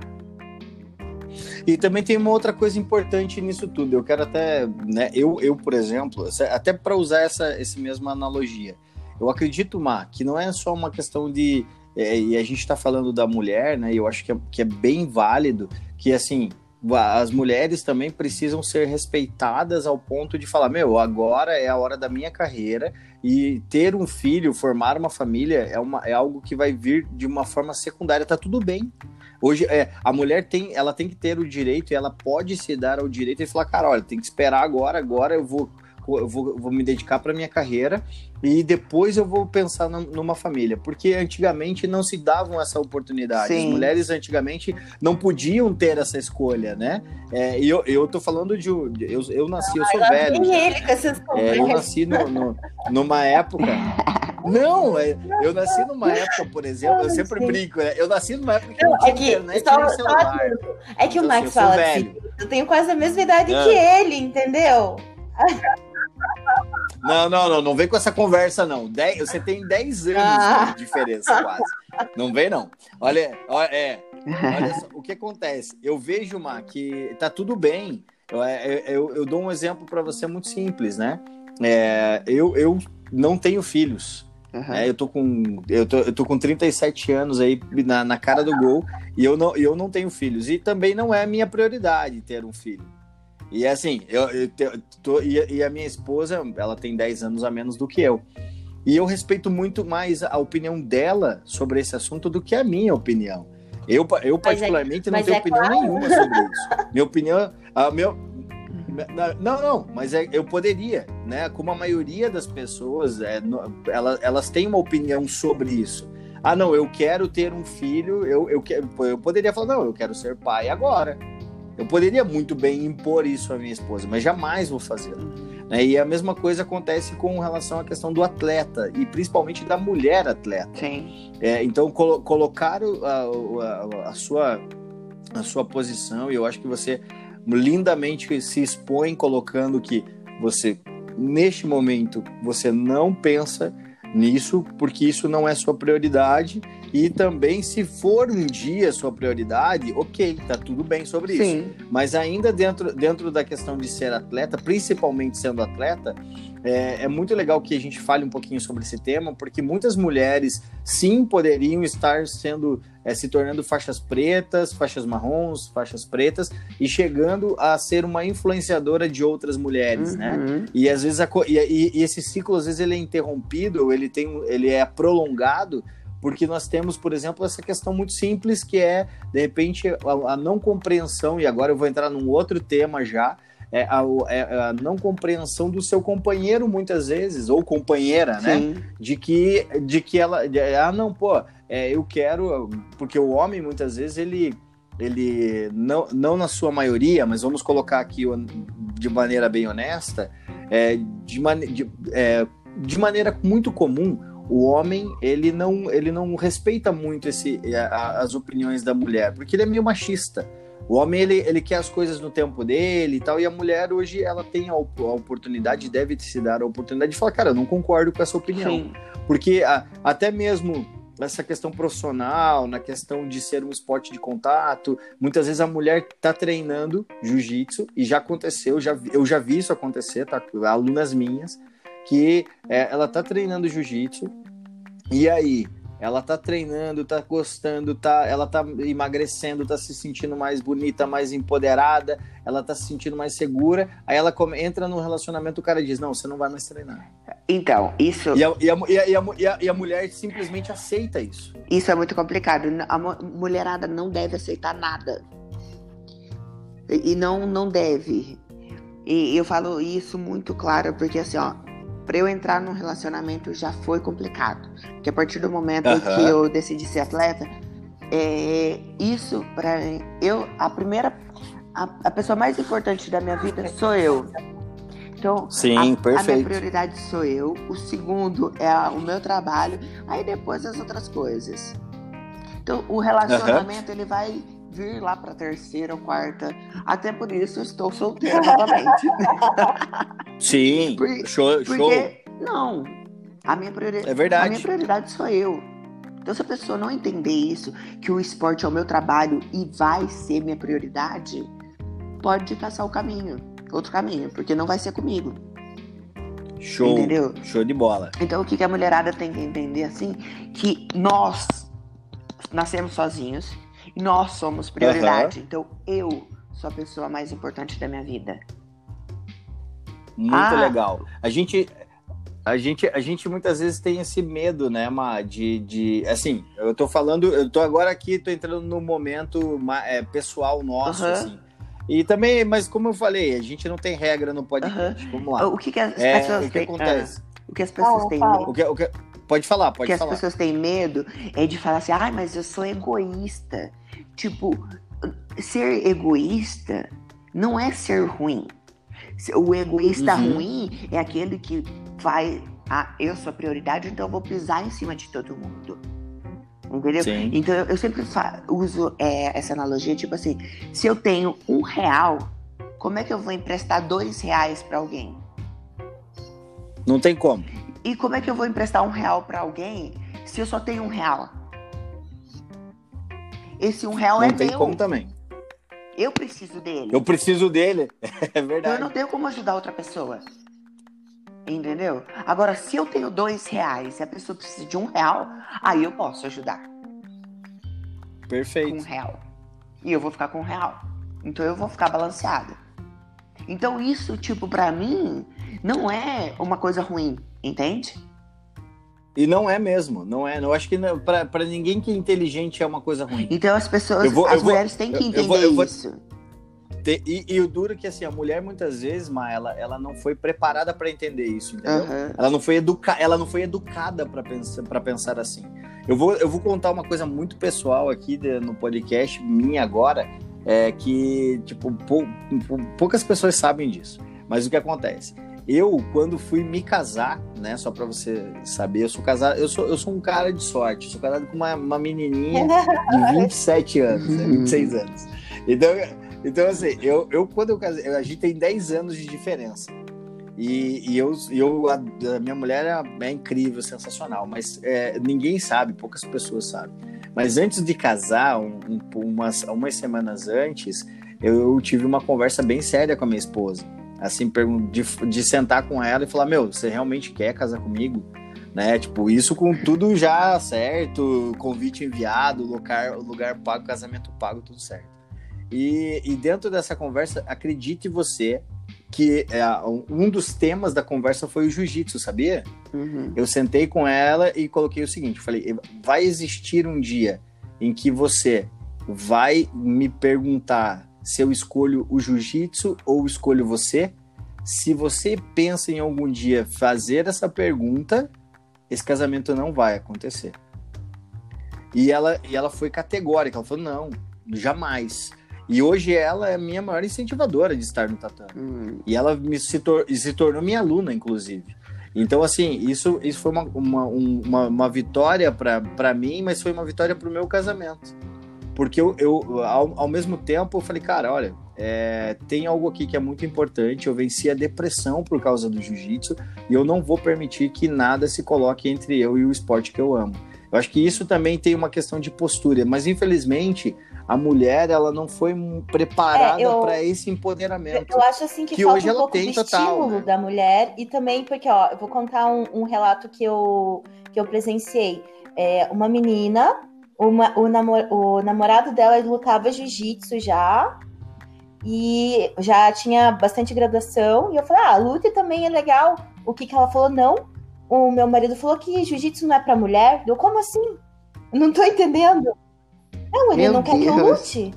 A: E também tem uma outra coisa importante nisso tudo. Eu quero até, né, eu, eu por exemplo, essa- até para usar essa esse mesma analogia, eu acredito, Má, que não é só uma questão de é, e a gente está falando da mulher, né? E eu acho que é, que é bem válido que assim as mulheres também precisam ser respeitadas ao ponto de falar, meu, agora é a hora da minha carreira e ter um filho, formar uma família é, uma, é algo que vai vir de uma forma secundária, tá tudo bem. Hoje, é, a mulher tem, ela tem que ter o direito e ela pode se dar ao direito e falar, cara, olha, tem que esperar agora, agora eu vou, eu vou, eu vou me dedicar para minha carreira e depois eu vou pensar num- numa família, porque antigamente não se davam essa oportunidade. As
B: Sim.
A: mulheres antigamente não podiam ter essa escolha, né? É, e eu, eu tô falando de, eu, eu nasci, eu sou velho.
C: Tem
A: já.
C: ele com essas
A: É, eu nasci no- no- numa época. Não, é, eu nasci numa época, por exemplo, eu sempre
C: sim.
A: brinco, né? Eu nasci numa época que
C: Não,
A: não
C: é que
A: internet
C: só-
A: celular.
C: É que o
A: Então,
C: Max
A: assim,
C: fala assim, eu tenho quase a mesma idade
A: Ah.
C: que ele, entendeu?
A: Não, não, não, não vem com essa conversa, não. Dez- você tem 10 anos
C: Ah.
A: de diferença, quase. Não vem, não. Olha, olha, é, olha só, o que acontece. Eu vejo, Má, que tá tudo bem. Eu, eu, eu- eu dou um exemplo para você muito simples, né? É, eu, eu não tenho filhos.
B: Aham.
A: É, eu, tô com, eu, tô, eu tô com 37 anos aí na, na cara do gol e eu não, eu não tenho filhos. E também não é a minha prioridade ter um filho. E assim, eu, eu tô, e, a- e a minha esposa, ela tem 10 anos a menos do que eu. E eu respeito muito mais a opinião dela sobre esse assunto do que a minha opinião. Eu, eu
C: Mas é-
A: particularmente, não
C: mas
A: tenho
C: é
A: opinião
C: claro.
A: nenhuma sobre isso. Minha opinião. A meu, não, não, mas é, eu poderia, né? Como a maioria das pessoas, é, no- ela- elas têm uma opinião sobre isso. Ah, não, eu quero ter um filho, eu, eu, eu poderia falar, não, eu quero ser pai agora. Eu poderia muito bem impor isso à minha esposa, mas jamais vou fazê-lo. né? E a mesma coisa acontece com relação à questão do atleta, e principalmente da mulher atleta.
B: Sim.
A: É, então, colo- colocar a, a- a sua, a sua posição, e eu acho que você lindamente se expõe colocando que você, neste momento, você não pensa nisso, porque isso não é sua prioridade. E também, se for um dia sua prioridade, ok, tá tudo bem sobre Sim. isso. Mas ainda dentro, dentro da questão de ser atleta, principalmente sendo atleta, é, é, muito legal que a gente fale um pouquinho sobre esse tema, porque muitas mulheres sim poderiam estar sendo é, se tornando faixas pretas, faixas marrons, faixas pretas e chegando a ser uma influenciadora de outras mulheres, né? uhum. né? E às vezes a, e, e, esse ciclo às vezes ele é interrompido, ou ele tem, ele é prolongado porque nós temos, por exemplo, essa questão muito simples que é, de repente, a, a não compreensão, e agora eu vou entrar num outro tema já, é a, é a, não compreensão do seu companheiro muitas vezes ou companheira, né? Sim. né? De que de que ela de, ah não pô é, eu quero porque o homem muitas vezes ele ele não, não na sua maioria, mas vamos colocar aqui de maneira bem honesta, é, de, man, de, é, de maneira muito comum o homem ele não ele não respeita muito esse as opiniões da mulher porque ele é meio machista o homem ele, ele quer as coisas no tempo dele e tal e a mulher hoje ela tem a, a oportunidade deve se dar a oportunidade de falar cara eu não concordo com essa opinião Sim. porque a, até mesmo nessa questão profissional, na questão de ser um esporte de contato. Muitas vezes a mulher está treinando jiu-jitsu e já aconteceu, já, eu já vi isso acontecer, tá? Alunas minhas que é, ela tá treinando jiu-jitsu e aí ela tá treinando, tá gostando, tá, ela tá emagrecendo, tá se sentindo mais bonita, mais empoderada, ela tá se sentindo mais segura. Aí ela come, entra no relacionamento, o cara diz: Não, você não vai mais treinar.
B: Então, isso.
A: E a, e a, e a, e a, e a mulher simplesmente aceita isso.
B: Isso é muito complicado. A mulherada não deve aceitar nada. E não, não deve. E eu falo isso muito claro, porque assim, ó, para eu entrar num relacionamento já foi complicado. Porque a partir do momento uhum. que eu decidi ser atleta, é, isso para eu a primeira a, a, pessoa mais importante da minha vida sou eu. Então,
A: Sim,
B: a, a minha prioridade sou eu. O segundo é a, o meu trabalho. Aí depois as outras coisas. Então, o relacionamento uhum. ele vai vir lá para terceira ou quarta. Até por isso estou solteira novamente.
A: Sim, Por, show, porque, show.
B: Não, a minha, prioridade,
A: é verdade.
B: a minha prioridade sou eu. Então, se a pessoa não entender isso, que o esporte é o meu trabalho e vai ser minha prioridade, pode caçar o caminho, outro caminho, porque não vai ser comigo.
A: Show. Entendeu? Show de bola.
B: Então, o que a mulherada tem que entender assim? Que nós nascemos sozinhos nós somos prioridade. Uhum. Então, eu sou a pessoa mais importante da minha vida.
A: Muito ah. legal. A gente, a gente, a gente muitas vezes tem esse medo, né, Ma, de, de assim, eu tô falando, eu tô agora aqui, tô entrando no momento é, pessoal nosso, uhum. assim. E também, mas como eu falei, a gente não tem regra no podcast. Uhum. Vamos lá.
B: O que, que as é, pessoas
A: o que acontece?
B: Ah, o que as pessoas têm medo?
A: O que, o que, pode falar, pode
B: falar.
A: O
B: que as pessoas têm medo é de falar assim, ai, ah, mas eu sou egoísta. Tipo, ser egoísta não é ser ruim. O egoísta uhum. ruim é aquele que vai. Ah, eu sou a prioridade, então eu vou pisar em cima de todo mundo. Entendeu? Sim. Então eu sempre uso é, essa analogia, tipo assim, se eu tenho um real, como é que eu vou emprestar dois reais para alguém?
A: Não tem como.
B: E como é que eu vou emprestar um real para alguém se eu só tenho um real? Esse um real
A: Não
B: é
A: meu. Não
B: tem
A: como também.
B: Eu preciso dele.
A: Eu preciso dele. É verdade.
B: Então eu não tenho como ajudar outra pessoa. Entendeu? Agora, se eu tenho dois reais e a pessoa precisa de um real, aí eu posso ajudar.
A: Perfeito.
B: Com um real. E eu vou ficar com um real. Então eu vou ficar balanceada. Então isso, tipo, para mim, não é uma coisa ruim, entende?
A: E não é mesmo, não é. Eu acho que para ninguém que é inteligente é uma coisa ruim.
B: Então as pessoas, vou, as mulheres vou, têm que entender eu vou, isso.
A: E, e, o duro é que assim, a mulher muitas vezes, Ma, ela, ela não foi preparada para entender isso, entendeu? Uhum. Ela, não foi educa ela não foi educada para pensar, pensar assim. Eu vou, eu vou contar uma coisa muito pessoal aqui de, no podcast, minha agora, é que, tipo, pou, poucas pessoas sabem disso. Mas o que acontece? Eu, quando fui me casar, né? Só pra você saber, eu sou casado, eu sou, eu sou um cara de sorte. sou casado com uma, uma menininha de 27 anos, né, 26 anos. Então, então assim, eu, eu quando eu casei, a gente tem 10 anos de diferença. E, e eu, eu a, a, minha mulher é, é incrível, sensacional, mas é, ninguém sabe, poucas pessoas sabem. Mas antes de casar, um, um, umas, umas semanas antes, eu tive uma conversa bem séria com a minha esposa. Assim, de, de sentar com ela e falar: Meu, você realmente quer casar comigo? Né? Tipo, isso com tudo já certo, convite enviado, lugar, lugar pago, casamento pago, tudo certo. E, e dentro dessa conversa, acredite você, que é, um dos temas da conversa foi o jiu-jitsu, sabia? Uhum. Eu sentei com ela e coloquei o seguinte: falei, vai existir um dia em que você vai me perguntar se eu escolho o jiu-jitsu ou escolho você? Se você pensa em algum dia fazer essa pergunta, esse casamento não vai acontecer. E ela, e ela foi categórica, ela falou: não, jamais. E hoje ela é a minha maior incentivadora de estar no tatame. Hum. E ela me, se, tor se tornou minha aluna, inclusive. Então, assim, isso, isso foi uma, uma, uma, uma vitória para mim, mas foi uma vitória para o meu casamento. Porque eu, eu ao, ao, mesmo tempo, eu falei, cara, olha, é, tem algo aqui que é muito importante. Eu venci a depressão por causa do jiu-jitsu e eu não vou permitir que nada se coloque entre eu e o esporte que eu amo. Eu acho que isso também tem uma questão de postura, mas infelizmente a mulher ela não foi preparada é, para esse empoderamento.
C: Eu acho assim que, que hoje um ela tem total, estímulo né? da mulher e também porque ó, eu vou contar um, um relato que eu que eu presenciei. É, uma menina, uma, o, namor, o namorado dela lutava jiu-jitsu já e já tinha bastante graduação e eu falei, ah, luta também é legal. O que que ela falou? Não. O meu marido falou que jiu-jitsu não é para mulher. Eu como assim? Não tô entendendo. Não, ele Meu não quer Deus. que eu lute.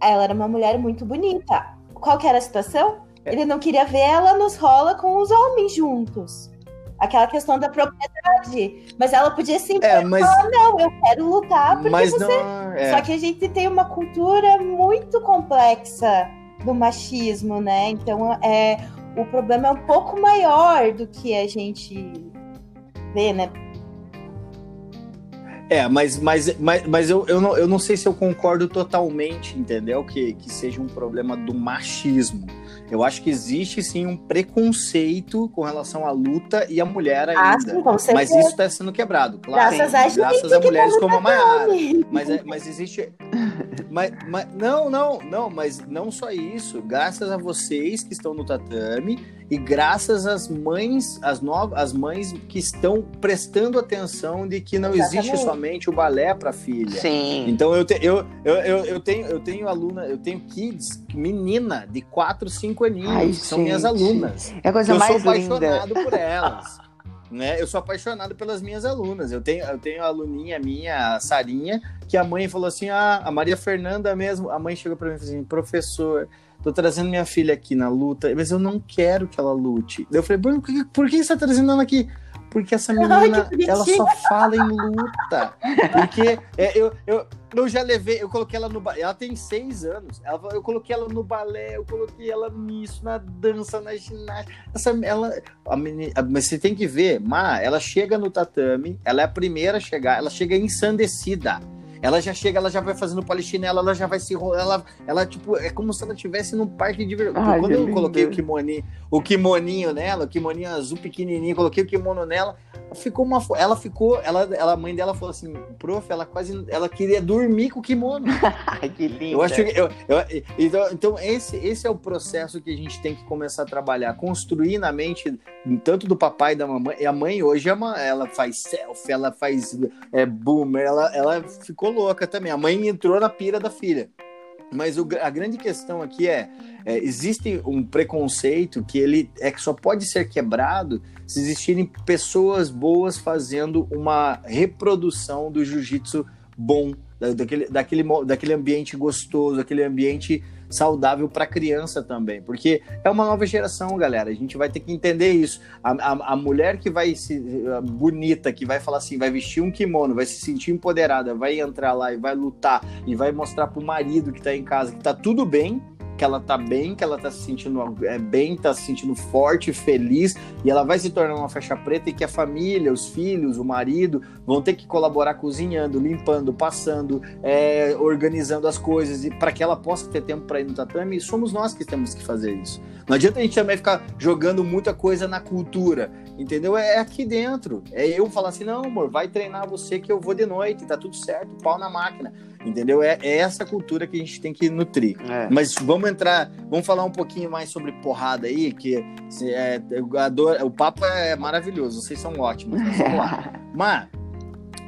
C: Ela era uma mulher muito bonita. Qual que era a situação? É. Ele não queria ver ela nos rola com os homens juntos. Aquela questão da propriedade. Mas ela podia sim é, mas... falar, não, eu quero lutar porque mas você. Não, é. Só que a gente tem uma cultura muito complexa do machismo, né? Então é, o problema é um pouco maior do que a gente vê, né?
A: É, mas, mas, mas, mas eu, eu, não, eu não sei se eu concordo totalmente, entendeu? Que, que seja um problema do machismo. Eu acho que existe sim um preconceito com relação à luta e à mulher ah, ainda. Ah, sim, mas isso está sendo quebrado, claro.
C: Graças, a,
A: graças a mulheres como a Mayara. Mas, é, mas existe. Mas, mas, não, não, não, mas não só isso. Graças a vocês que estão no tatame e graças às mães, as novas, as mães que estão prestando atenção de que não Exatamente. existe somente o balé para filha.
B: Sim.
A: Então eu, te, eu, eu, eu, eu, tenho eu tenho aluna, eu tenho kids, menina de 4, 5 aninhos, Ai, que são minhas alunas.
B: É a coisa eu mais
A: sou apaixonado por elas. né? Eu sou apaixonado pelas minhas alunas. Eu tenho, eu tenho a aluninha minha, a Sarinha, que a mãe falou assim: ah, a Maria Fernanda mesmo. A mãe chegou para mim e falou assim: professor, tô trazendo minha filha aqui na luta, mas eu não quero que ela lute. Eu falei, por que, por que você tá trazendo ela aqui? Porque essa menina, Ai, ela só fala em luta. Porque é, eu, eu, eu já levei, eu coloquei ela no balé. Ela tem seis anos. Ela, eu coloquei ela no balé, eu coloquei ela nisso, na dança, na ginástica. Essa, ela, a menina, mas você tem que ver, Ma, ela chega no tatame, ela é a primeira a chegar, ela chega ensandecida ela já chega, ela já vai fazendo polichinela, ela já vai se ela, ela tipo, é como se ela estivesse num parque de diversão. Quando eu coloquei o kimoninho, o kimoninho nela, o kimoninho azul pequenininho, coloquei o kimono nela, ficou uma ela ficou, ela, ela a mãe dela falou assim, prof, ela quase ela queria dormir com o kimono.
B: que lindo.
A: Eu acho que eu, eu, então, então esse esse é o processo que a gente tem que começar a trabalhar, construir na mente tanto do papai e da mamãe. E a mãe hoje é uma, ela faz selfie, ela faz é, boomer, ela, ela ficou louca também. A mãe entrou na pira da filha. Mas o, a grande questão aqui é, é, existe um preconceito que ele é que só pode ser quebrado se existirem pessoas boas fazendo uma reprodução do jiu-jitsu bom, daquele, daquele, daquele ambiente gostoso, aquele ambiente saudável para criança também, porque é uma nova geração, galera. A gente vai ter que entender isso. A, a, a, mulher que vai se bonita, que vai falar assim, vai vestir um kimono, vai se sentir empoderada, vai entrar lá e vai lutar e vai mostrar pro marido que tá em casa que tá tudo bem. Que ela tá bem, que ela tá se sentindo é, bem, tá se sentindo forte, feliz, e ela vai se tornar uma faixa preta e que a família, os filhos, o marido vão ter que colaborar cozinhando, limpando, passando, é, organizando as coisas, e para que ela possa ter tempo para ir no tatame, somos nós que temos que fazer isso. Não adianta a gente também ficar jogando muita coisa na cultura, entendeu? É aqui dentro. É eu falar assim, não, amor, vai treinar você que eu vou de noite, tá tudo certo, pau na máquina. Entendeu? É, é essa cultura que a gente tem que nutrir. É. Mas vamos entrar, vamos falar um pouquinho mais sobre porrada aí, que é, adoro, o papo é maravilhoso, vocês são ótimos. Mas vamos lá. Mas,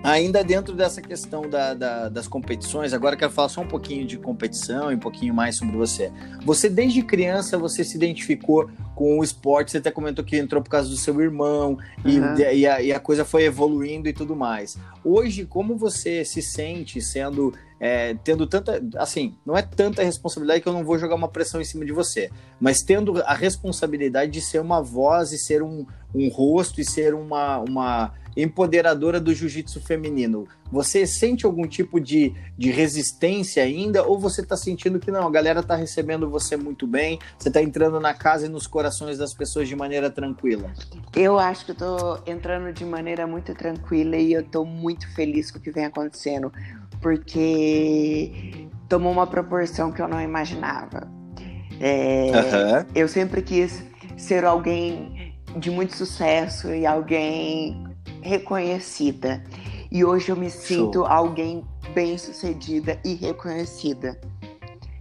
A: ainda dentro dessa questão da, da, das competições, agora quero falar só um pouquinho de competição e um pouquinho mais sobre você. Você, desde criança, você se identificou com o esporte, você até comentou que entrou por causa do seu irmão, uhum. e, e, a, e a coisa foi evoluindo e tudo mais. Hoje, como você se sente sendo é, tendo tanta. Assim, não é tanta responsabilidade que eu não vou jogar uma pressão em cima de você, mas tendo a responsabilidade de ser uma voz e ser um, um rosto e ser uma, uma empoderadora do jiu-jitsu feminino. Você sente algum tipo de, de resistência ainda? Ou você está sentindo que não, a galera está recebendo você muito bem, você está entrando na casa e nos corações das pessoas de maneira tranquila?
B: Eu acho que eu estou entrando de maneira muito tranquila e eu estou muito feliz com o que vem acontecendo porque tomou uma proporção que eu não imaginava. É, uhum. Eu sempre quis ser alguém de muito sucesso e alguém reconhecida. E hoje eu me sinto Show. alguém bem sucedida e reconhecida.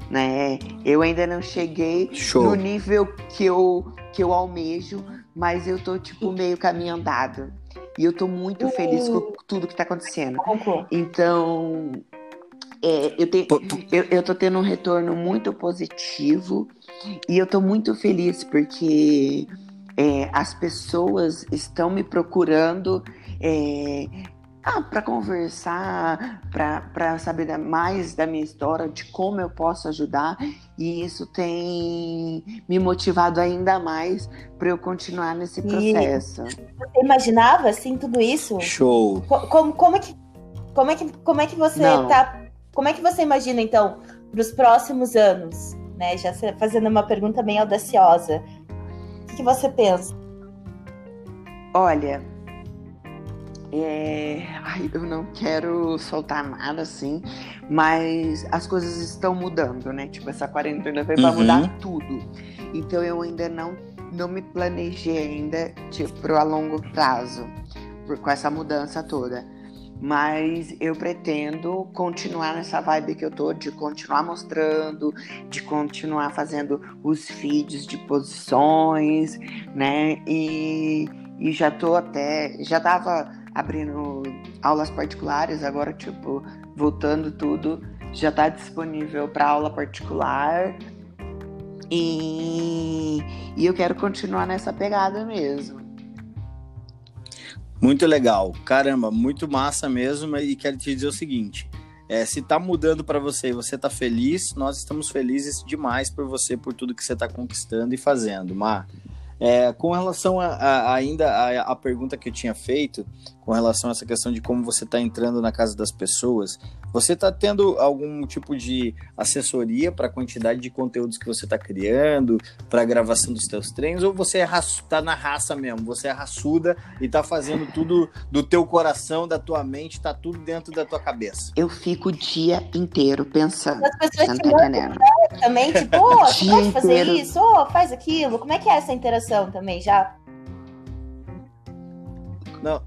B: Né? Eu ainda não cheguei Show. no nível que eu, que eu almejo, mas eu tô tipo meio caminho andado. E eu tô muito feliz com tudo que tá acontecendo. Então, é, eu, te, eu, eu tô tendo um retorno muito positivo e eu tô muito feliz porque é, as pessoas estão me procurando é, ah, para conversar, para saber mais da minha história, de como eu posso ajudar, e isso tem me motivado ainda mais para eu continuar nesse processo. E
C: você imaginava assim tudo isso?
A: Show.
C: Como, como é que como é que como é que você Não. tá? Como é que você imagina então para os próximos anos, né? Já fazendo uma pergunta bem audaciosa. O que, que você pensa?
B: Olha, é... Ai, eu não quero soltar nada assim, mas as coisas estão mudando, né? Tipo, essa quarentena vai uhum. mudar tudo. Então eu ainda não, não me planejei ainda, tipo, a longo prazo, por, com essa mudança toda. Mas eu pretendo continuar nessa vibe que eu tô, de continuar mostrando, de continuar fazendo os feeds de posições, né? E, e já tô até. Já tava abrindo aulas particulares, agora, tipo, voltando tudo, já está disponível para aula particular. E, e eu quero continuar nessa pegada mesmo.
A: Muito legal, caramba, muito massa mesmo. E quero te dizer o seguinte: é, se tá mudando para você e você tá feliz, nós estamos felizes demais por você, por tudo que você tá conquistando e fazendo, Mar. É, com relação a, a ainda a, a, pergunta que eu tinha feito, com relação a essa questão de como você está entrando na casa das pessoas, você está tendo algum tipo de assessoria para a quantidade de conteúdos que você está criando, para a gravação dos seus treinos, ou você está é na raça mesmo, você é raçuda e está fazendo tudo do teu coração, da tua mente, está tudo dentro da tua cabeça?
B: Eu fico o dia inteiro pensando.
C: As pessoas te mandam também, tipo, oh, você pode fazer isso, oh, faz aquilo. Como é que é essa interação também, já?
A: Não,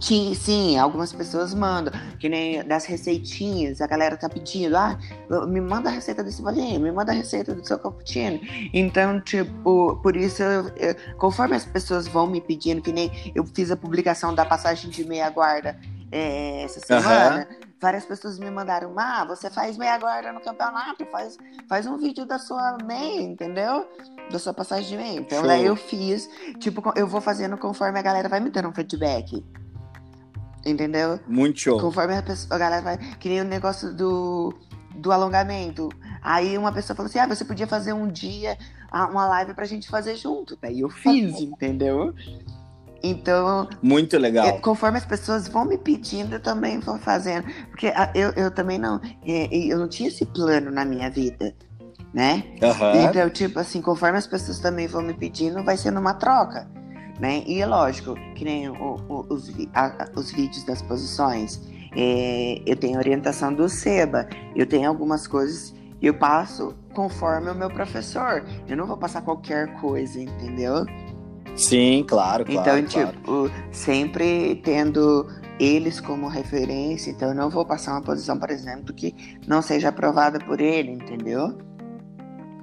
B: Sim, algumas pessoas mandam, que nem das receitinhas, a galera tá pedindo, ah, me manda a receita desse bolinho, me manda a receita do seu cappuccino. Então, tipo, por isso, eu, conforme as pessoas vão me pedindo, que nem eu fiz a publicação da passagem de meia guarda é, essa semana, uhum. Várias pessoas me mandaram, ah, você faz meia guarda no campeonato, faz, faz um vídeo da sua meia, entendeu? Da sua passagem de meia. Então, Show. daí eu fiz, tipo, eu vou fazendo conforme a galera vai me dando um feedback. Entendeu?
A: Muito show.
B: Conforme a, pessoa, a galera vai. Que nem o negócio do, do alongamento. Aí uma pessoa falou assim: ah, você podia fazer um dia uma live pra gente fazer junto. Daí eu fiz, entendeu? Então.
A: Muito legal.
B: Eu, conforme as pessoas vão me pedindo, eu também vou fazendo. Porque eu, eu também não. Eu não tinha esse plano na minha vida. né?
A: Aham.
B: Então, tipo assim, conforme as pessoas também vão me pedindo, vai sendo uma troca, né? E é lógico, que nem o- o- os, a- os vídeos das posições, é, eu tenho orientação do SEBA, eu tenho algumas coisas e eu passo conforme o meu professor. Eu não vou passar qualquer coisa, entendeu?
A: Sim, claro, claro.
B: então,
A: claro.
B: tipo, sempre tendo eles como referência, então eu não vou passar uma posição, por exemplo, que não seja aprovada por ele, entendeu?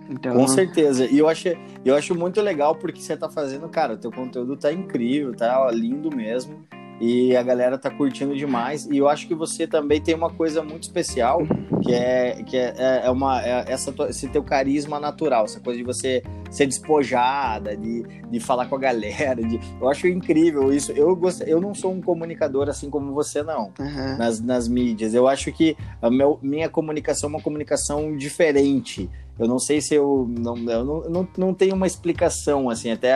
B: Então,
A: Com certeza. E eu acho, eu acho muito legal porque você tá fazendo, cara, teu conteúdo tá incrível, tá lindo mesmo. E a galera tá curtindo demais. E eu acho que você também tem uma coisa muito especial, que é, que é, é- é uma, é essa, esse teu carisma natural, essa coisa de você ser despojada, de, de falar com a galera. De, eu acho incrível isso. Eu, gost, eu não sou um comunicador assim como você, não
B: aham.
A: nas, nas mídias. Eu acho que a meu- minha comunicação é uma comunicação diferente. Eu não sei se eu não, eu não, não, não tenho uma explicação assim. Até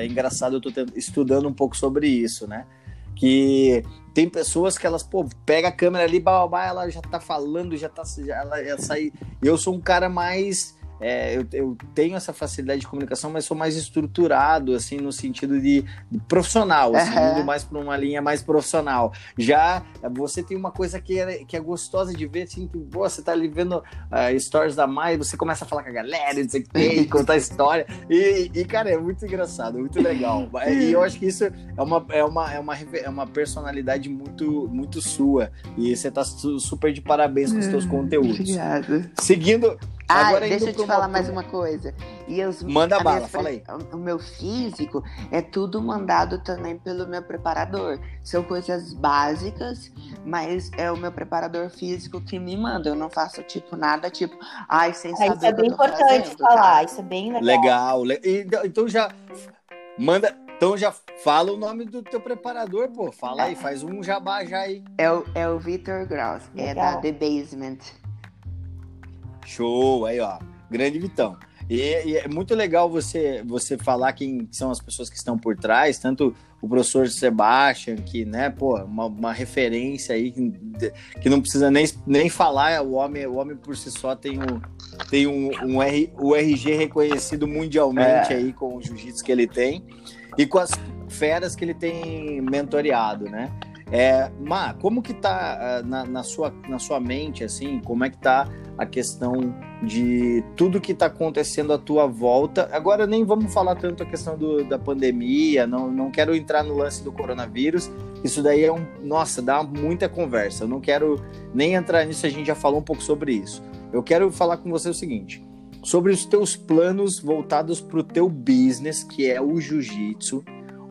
A: é engraçado eu tô tent- estudando um pouco sobre isso, né? Que tem pessoas que elas, pô, pega a câmera ali, babá, ela já tá falando, já tá, já, ela já sai. Eu sou um cara mais é, eu, eu tenho essa facilidade de comunicação, mas sou mais estruturado, assim, no sentido de, de profissional, assim,
B: Aham.
A: indo mais para uma linha mais profissional. Já você tem uma coisa que é, que é gostosa de ver, assim, que pô, você tá ali vendo ah, stories da Mai, você começa a falar com a galera, não sei o que contar história. E, e, cara, é muito engraçado, muito legal. E eu acho que isso é uma, é uma, é uma, é uma personalidade muito, muito sua. E você tá su- super de parabéns com os teus conteúdos.
B: Obrigada.
A: Seguindo.
B: Ah,
A: agora
B: deixa eu te falar mais uma coisa. E os,
A: Manda
B: a
A: bala,
B: minha
A: fala aí.
B: O meu físico é tudo mandado também pelo meu preparador. São coisas básicas, mas é o meu preparador físico que me manda. Eu não faço tipo nada, tipo, ai, sem
C: Ah,
B: saber
C: isso é
B: o que
C: bem importante
B: fazendo,
C: falar,
B: tá?
C: isso é bem legal.
A: Legal. le- Então, já manda. Então já fala o nome do teu preparador, pô. Fala aí, faz um jabá já aí.
B: É o, é o Victor Gross, é
C: Legal.
B: da The Basement.
A: Show, aí ó, grande Vitão. E, e é muito legal você você falar quem são as pessoas que estão por trás, tanto o professor Sebastian, que, né, pô, uma, uma referência aí, que, que não precisa nem, nem falar, o homem, o homem por si só tem, um, tem um, um R, o RG reconhecido mundialmente
B: É.
A: aí com o jiu-jitsu que ele tem e com as feras que ele tem mentoreado, né? É, Má, como que tá ah, na, na sua, na sua mente, assim, como é que tá a questão de tudo que está acontecendo à tua volta. Agora nem vamos falar tanto a questão do, da pandemia, não, não quero entrar no lance do coronavírus. Isso daí é um. Nossa, dá muita conversa. Eu não quero nem entrar nisso, a gente já falou um pouco sobre isso. Eu quero falar com você o seguinte: sobre os teus planos voltados para o teu business, que é o jiu-jitsu.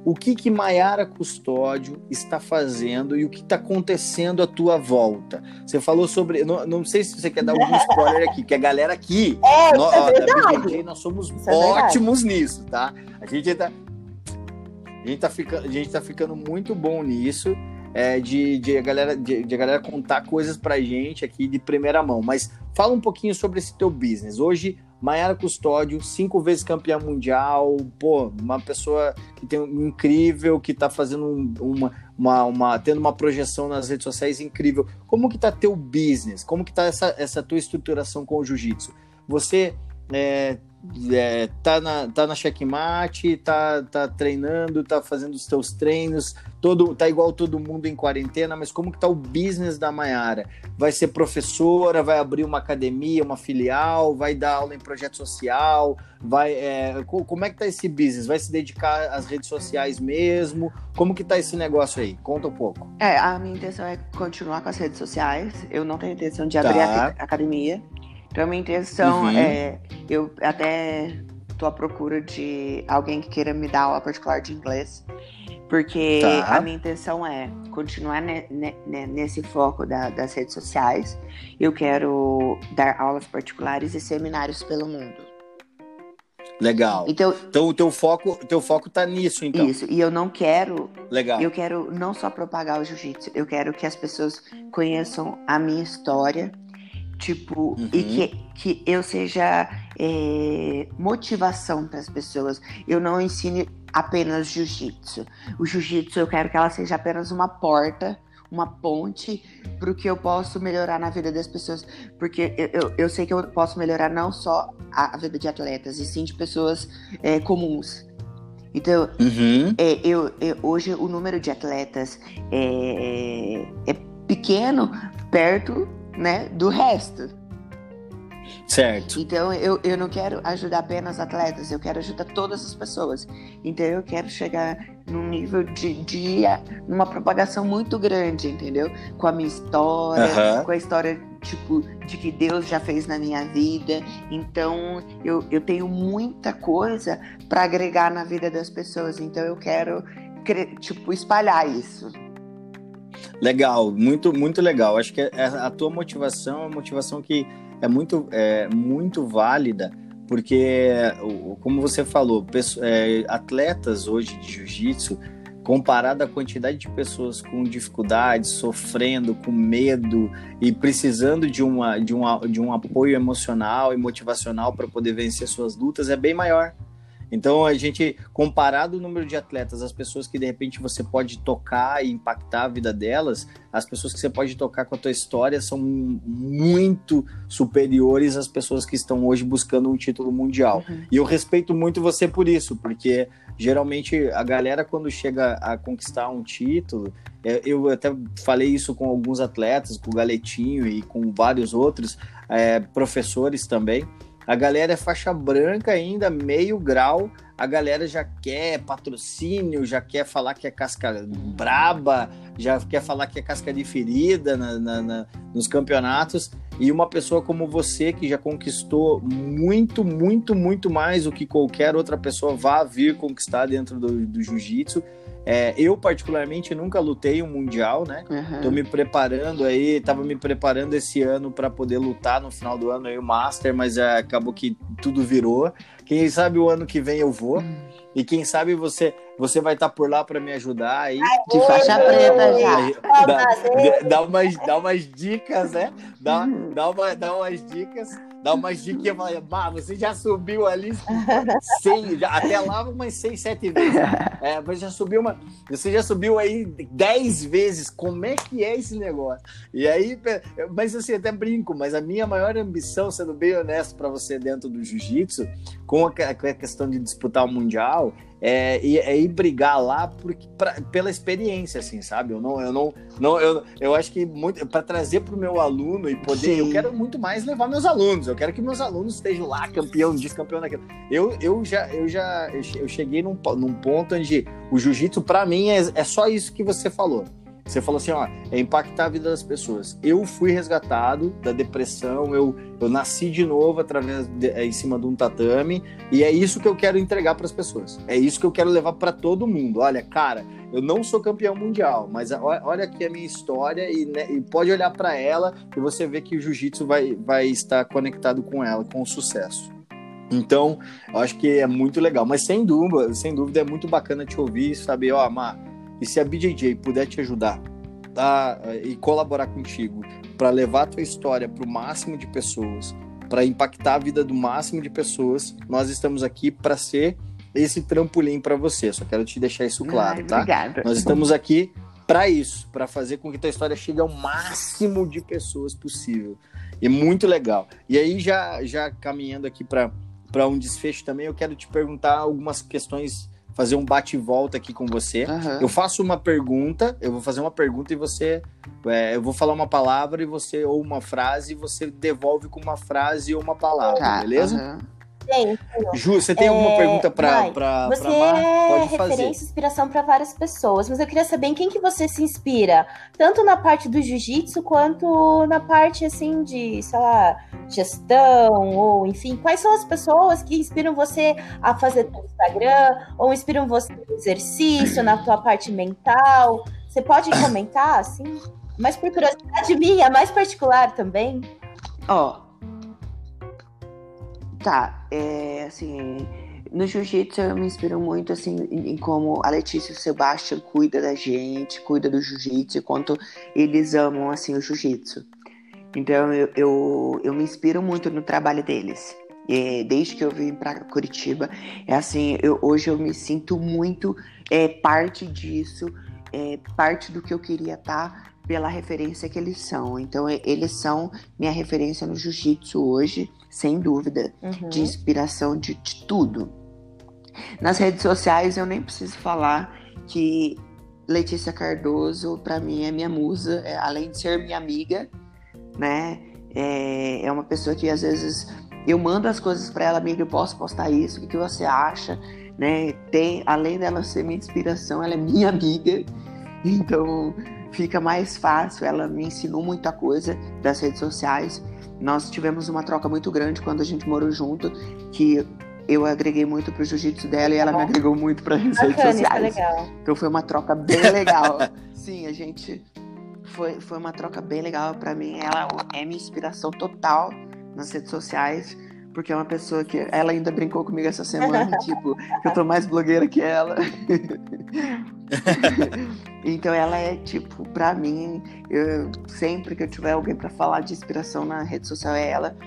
A: O que que Maiara Custódio está fazendo e o que está acontecendo à tua volta? Você falou sobre. Não, não sei se você quer dar algum spoiler aqui, que a galera aqui
C: É,
A: nó-
C: isso é
A: ó, da nós somos
C: Isso é
A: ótimos nisso, tá? A gente tá, a gente tá, ficando, a gente tá ficando muito bom nisso, é, de, de, a galera, de, de a galera contar coisas pra gente aqui de primeira mão. Mas fala um pouquinho sobre esse teu business. Hoje, Maiara Custódio, cinco vezes campeã mundial, pô, uma pessoa que tem um incrível, que tá fazendo um- uma, uma, uma- tendo uma projeção nas redes sociais incrível. Como que tá teu business? Como que tá essa, essa tua estruturação com o jiu-jitsu? Você é, é, tá, na, tá na checkmate, tá, tá treinando, tá fazendo os teus treinos, todo, tá igual todo mundo em quarentena, mas como que tá o business da Maiara? Vai ser professora, vai abrir uma academia, uma filial, vai dar aula em projeto social, vai é, co- como é que tá esse business? Vai se dedicar às redes sociais mesmo? Como que tá esse negócio aí? Conta um pouco.
B: É, a minha intenção é continuar com as redes sociais. Eu não tenho intenção de
A: Tá.
B: abrir a a academia. Então, a minha intenção
A: Uhum.
B: é. Eu até tô à procura de alguém que queira me dar aula particular de inglês. Porque
A: Tá.
B: a minha intenção é continuar ne- ne- ne- nesse foco da- das redes sociais. Eu quero dar aulas particulares e seminários pelo mundo.
A: Legal.
B: Então,
A: Então o teu foco, teu foco tá nisso, então.
B: isso. E eu não quero
A: Legal.
B: Eu quero não só propagar o jiu-jitsu, eu quero que as pessoas conheçam a minha história, tipo,
A: Uhum.
B: e que, que eu seja é, motivação para as pessoas. Eu não ensine apenas jiu-jitsu. O jiu-jitsu eu quero que ela seja apenas uma porta, uma ponte para o que eu posso melhorar na vida das pessoas. Porque eu, eu, eu, sei que eu posso melhorar não só a, vida de atletas, e sim de pessoas é, comuns. Então, uhum. é, eu, eu, hoje o número de atletas é, é pequeno perto né, do resto.
A: Certo.
B: Então eu, eu não quero ajudar apenas atletas, eu quero ajudar todas as pessoas. Então eu quero chegar num nível de, de numa propagação muito grande, entendeu? Com a minha história, com a história tipo de que Deus já fez na minha vida. Então eu, eu tenho muita coisa para agregar na vida das pessoas. Então eu quero tipo espalhar isso.
A: Legal, muito muito legal. Acho que é, a tua motivação é uma motivação que é muito, é, muito válida, porque, como você falou, é, atletas hoje de jiu-jitsu, comparado à quantidade de pessoas com dificuldades, sofrendo, com medo e precisando de, uma, de, uma, de um apoio emocional e motivacional para poder vencer suas lutas, é bem maior. Então, a gente, comparado o número de atletas, as pessoas que de repente você pode tocar e impactar a vida delas, as pessoas que você pode tocar com a tua história são muito superiores às pessoas que estão hoje buscando um título mundial. Uhum. E eu respeito muito você por isso, porque geralmente a galera, quando chega a conquistar um título, é, eu até falei isso com alguns atletas, com o Galetinho e com vários outros é, professores tambem a galera é faixa branca ainda, meio grau. A galera já quer patrocínio, já quer falar que é casca braba, já quer falar que é casca de ferida na, na, na, nos campeonatos. E uma pessoa como você, que já conquistou muito, muito, muito mais do que qualquer outra pessoa vá vir conquistar dentro do, do jiu-jitsu, é, eu, particularmente, nunca lutei um mundial, né? Uhum. Tô me preparando aí, tava me preparando esse ano para poder lutar no final do ano aí o Master, mas é, acabou que tudo virou. Quem sabe o ano que vem eu vou. Uhum. E quem sabe você você vai estar tá por lá para me ajudar aí.
B: De faixa preta
A: já. Dá, dá, umas, dá umas dicas, né? Dá, dá, uma, dá umas dicas dá umas dicas, bah, você já subiu ali já, até lá umas seis, sete vezes. É, você já subiu uma, você já subiu aí dez vezes. Como é que é esse negócio? E aí, mas assim, até brinco, mas a minha maior ambição, sendo bem honesto para você dentro do jiu-jitsu, com a questão de disputar o mundial, é, é ir brigar lá porque, pra, pela experiência, assim, sabe? Eu não, eu não, não eu, eu acho que muito para trazer para o meu aluno e poder, Sim. eu quero muito mais levar meus alunos. Eu quero que meus alunos estejam lá, campeão disso, campeão daquilo. Eu, eu já, eu já, eu cheguei num, num ponto onde o jiu-jitsu para mim é, é só isso que você falou você falou assim, ó, é impactar a vida das pessoas. Eu fui resgatado da depressão, eu, eu nasci de novo através de, é, em cima de um tatame e é isso que eu quero entregar para as pessoas. É isso que eu quero levar para todo mundo. Olha, cara, eu não sou campeão mundial, mas olha aqui a minha história e, né, e pode olhar para ela e você vê que o jiu-jitsu vai, vai estar conectado com ela, com o sucesso. Então, eu acho que é muito legal, mas sem dúvida, sem dúvida é muito bacana te ouvir saber, ó, Mar, e se a BJJ puder te ajudar tá, e colaborar contigo para levar a tua história para o máximo de pessoas, para impactar a vida do máximo de pessoas, nós estamos aqui para ser esse trampolim para você. Só quero te deixar isso claro, Ai, tá?
B: Obrigada.
A: Nós estamos aqui para isso, para fazer com que tua história chegue ao máximo de pessoas possível. E muito legal. E aí já já caminhando aqui para para um desfecho também, eu quero te perguntar algumas questões fazer um bate volta aqui com você. Uhum. Eu faço uma pergunta, eu vou fazer uma pergunta e você. É, eu vou falar uma palavra e você, ou uma frase, e você devolve com uma frase ou uma palavra, tá, beleza? Uhum.
C: Tenho.
A: Ju, você tem alguma é... pergunta para para
C: Você é referência e inspiração para várias pessoas, mas eu queria saber em quem que você se inspira, tanto na parte do jiu-jitsu quanto na parte assim de, sei lá, gestão ou enfim, quais são as pessoas que inspiram você a fazer no Instagram ou inspiram você no exercício, na tua parte mental? Você pode comentar assim? Mas por curiosidade minha, mais particular também.
B: Ó, oh Tá, é, assim, no jiu-jitsu eu me inspiro muito, assim, em, como a Letícia e o Sebastian cuida da gente, cuida do jiu-jitsu, quanto eles amam, assim, o jiu-jitsu. Então, eu, eu, eu, me inspiro muito no trabalho deles. É, desde que eu vim para Curitiba, é assim, eu, hoje eu me sinto muito é, parte disso, é, parte do que eu queria estar, tá, pela referência que eles são. Então, eles são minha referência no jiu-jitsu hoje, sem dúvida, uhum. de inspiração de, de tudo. Nas redes sociais, eu nem preciso falar que Letícia Cardoso, para mim, é minha musa, é, além de ser minha amiga, né? É, é uma pessoa que às vezes eu mando as coisas para ela, amiga, eu posso postar isso, o que, que você acha? Né? Tem, além dela ser minha inspiração, ela é minha amiga, então fica mais fácil. Ela me ensinou muita coisa das redes sociais. Nós tivemos uma troca muito grande quando a gente morou junto, que eu agreguei muito pro jiu-jitsu dela e ela me agregou muito para as redes
C: é
B: sociais.
C: Legal.
B: Então foi uma troca bem legal. Sim, a gente foi, foi uma troca bem legal para mim. Ela é minha inspiração total nas redes sociais, porque é uma pessoa que ela ainda brincou comigo essa semana, tipo, eu tô mais blogueira que ela. então ela é tipo, para mim, eu, sempre que eu tiver alguém para falar de inspiração na rede social é ela.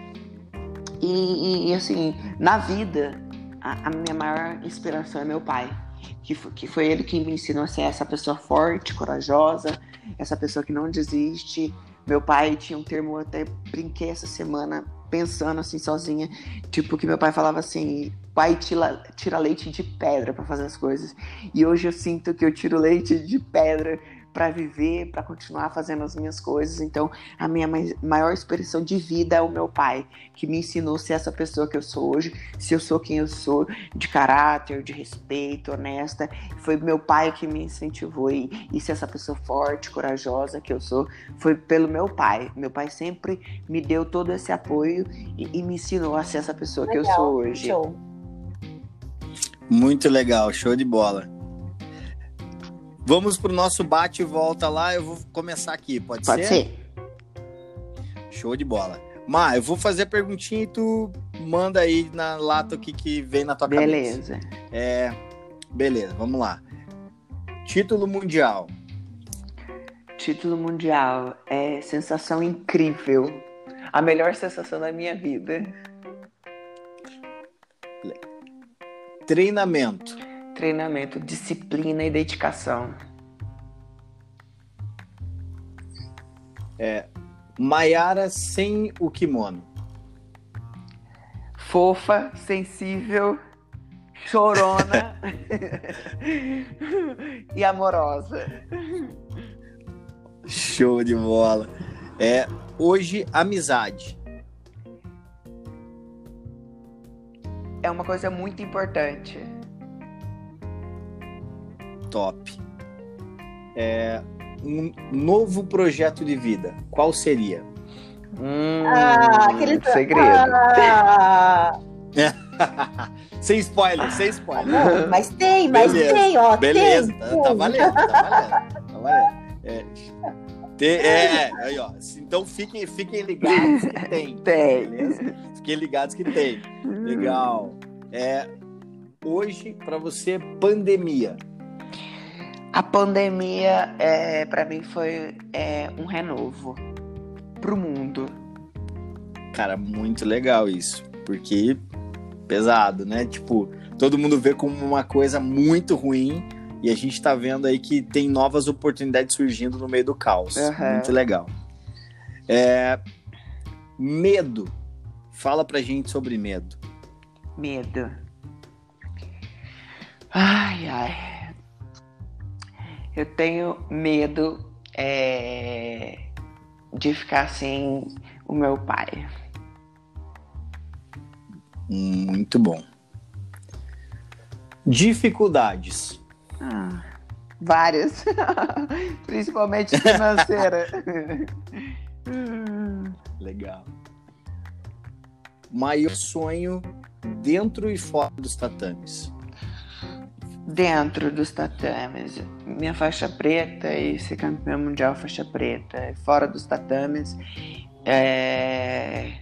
B: E, e, e assim, na vida, a, a, minha maior inspiração é meu pai. Que, que foi ele que me ensinou a ser essa pessoa forte, corajosa, essa pessoa que não desiste. Meu pai tinha um termo, eu até brinquei essa semana, pensando assim sozinha, tipo que meu pai falava assim, pai tira, tira leite de pedra para fazer as coisas. E hoje eu sinto que eu tiro leite de pedra para viver, para continuar fazendo as minhas coisas. Então, a minha maior inspiração de vida é o meu pai, que me ensinou a ser essa pessoa que eu sou hoje, se eu sou quem eu sou, de caráter, de respeito, honesta. Foi meu pai que me incentivou e, e ser essa pessoa forte, corajosa que eu sou, foi pelo meu pai. Meu pai sempre me deu todo esse apoio e, e me ensinou a ser essa pessoa Legal, que eu sou hoje.
C: Show.
A: Muito legal, show de bola. Vamos pro nosso bate e volta lá. Eu vou começar aqui, pode,
B: pode
A: ser?
B: Pode
A: ser. Show de bola. Má, eu vou fazer a perguntinha e tu manda aí na lata o que, que vem na tua
B: beleza.
A: cabeça. Beleza. É, beleza, vamos lá. Título mundial.
B: Título mundial é sensação incrível. A melhor sensação da minha vida.
A: Treinamento
B: treinamento, disciplina e dedicação.
A: É, Maiara sem o kimono.
B: Fofa, sensível, chorona e amorosa.
A: Show de bola. É, hoje, amizade.
B: É uma coisa muito importante
A: top. É, um novo projeto de vida, qual seria?
B: Hum, ah, aquele segredo. Ah.
A: sem spoiler, sem spoiler.
C: mas tem, mas Beleza. tem, ó.
A: Beleza,
C: tem,
A: tá, tá, valendo, tá valendo. Tá valendo. É, tem, é, aí, ó. Então fiquem, fiquem ligados que tem.
B: Tem.
A: Beleza? Fiquem ligados que tem. Legal. É, hoje, para você, pandemia.
B: A pandemia, é, para mim, foi é, um renovo pro mundo.
A: Cara, muito legal isso. Porque pesado, né? Tipo, todo mundo vê como uma coisa muito ruim e a gente tá vendo aí que tem novas oportunidades surgindo no meio do caos. Uhum. Muito legal. É... Medo. Fala pra gente sobre medo.
B: Medo. Ai, ai. Eu tenho medo é, de ficar sem o meu pai.
A: Muito bom. Dificuldades.
B: Ah, várias. Principalmente financeira.
A: Legal. Maior sonho dentro e fora dos tatames
B: dentro dos tatames. Minha faixa preta e ser campeão mundial faixa preta. Fora dos tatames. É...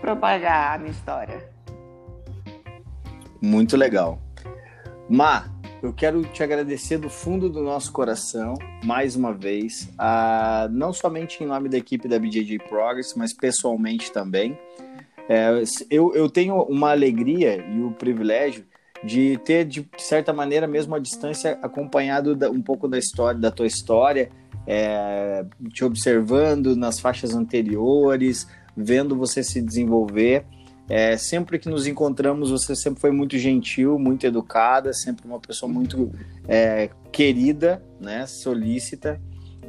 B: Propagar a minha história.
A: Muito legal. Ma, eu quero te agradecer do fundo do nosso coração, mais uma vez, a, não somente em nome da equipe da BJJ Progress, mas pessoalmente também. É, eu, eu tenho uma alegria e o privilégio de ter, de certa maneira, mesmo a distância, acompanhado da, um pouco da história, da tua história, é, te observando nas faixas anteriores, vendo você se desenvolver. É, sempre que nos encontramos, você sempre foi muito gentil, muito educada, sempre uma pessoa muito é, querida, né, solícita.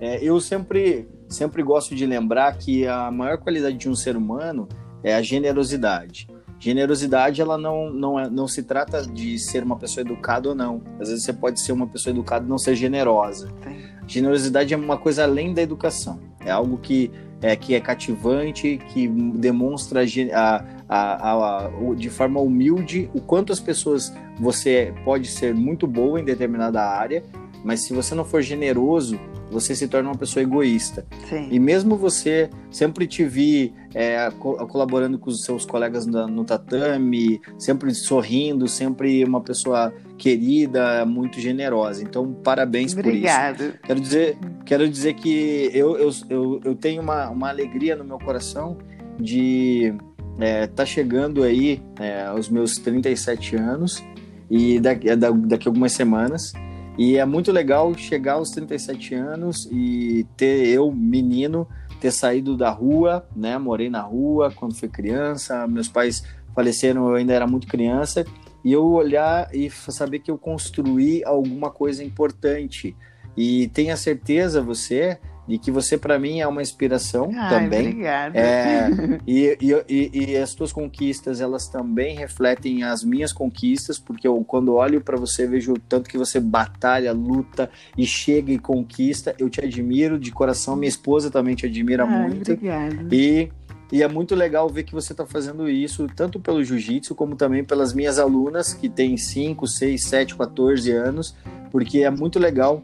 A: É, eu sempre, sempre gosto de lembrar que a maior qualidade de um ser humano é a generosidade. Generosidade, ela não, não, é, não se trata de ser uma pessoa educada ou não. Às vezes você pode ser uma pessoa educada e não ser generosa. Generosidade é uma coisa além da educação. É algo que é, que é cativante, que demonstra a, a, a, de forma humilde o quanto as pessoas você pode ser muito boa em determinada área, mas se você não for generoso, você se torna uma pessoa egoísta. Sim. E mesmo você sempre te vi é, colaborando com os seus colegas no, no, tatame, sempre sorrindo, sempre uma pessoa querida, muito generosa. Então, parabéns Obrigado. por isso. Quero dizer, quero dizer que eu, eu, eu, eu tenho uma, uma alegria no meu coração de é, tá chegando aí é, aos meus 37 anos e daqui, daqui algumas semanas e é muito legal chegar aos 37 anos e ter eu, menino, ter saído da rua, né? Morei na rua quando fui criança, meus pais faleceram, eu ainda era muito criança, e eu olhar e saber que eu construí alguma coisa importante. E tenha certeza você e que você para mim é uma inspiração Ai, também.
B: Obrigada.
A: É, e, e, e, as tuas conquistas elas também refletem as minhas conquistas, porque eu quando olho para você vejo tanto que você batalha, luta e chega e conquista. Eu te admiro de coração, minha esposa também te admira Ai, muito.
B: Obrigada.
A: E e é muito legal ver que você está fazendo isso, tanto pelo jiu-jitsu, como também pelas minhas alunas, que têm 5, 6, 7, 14 anos, porque é muito legal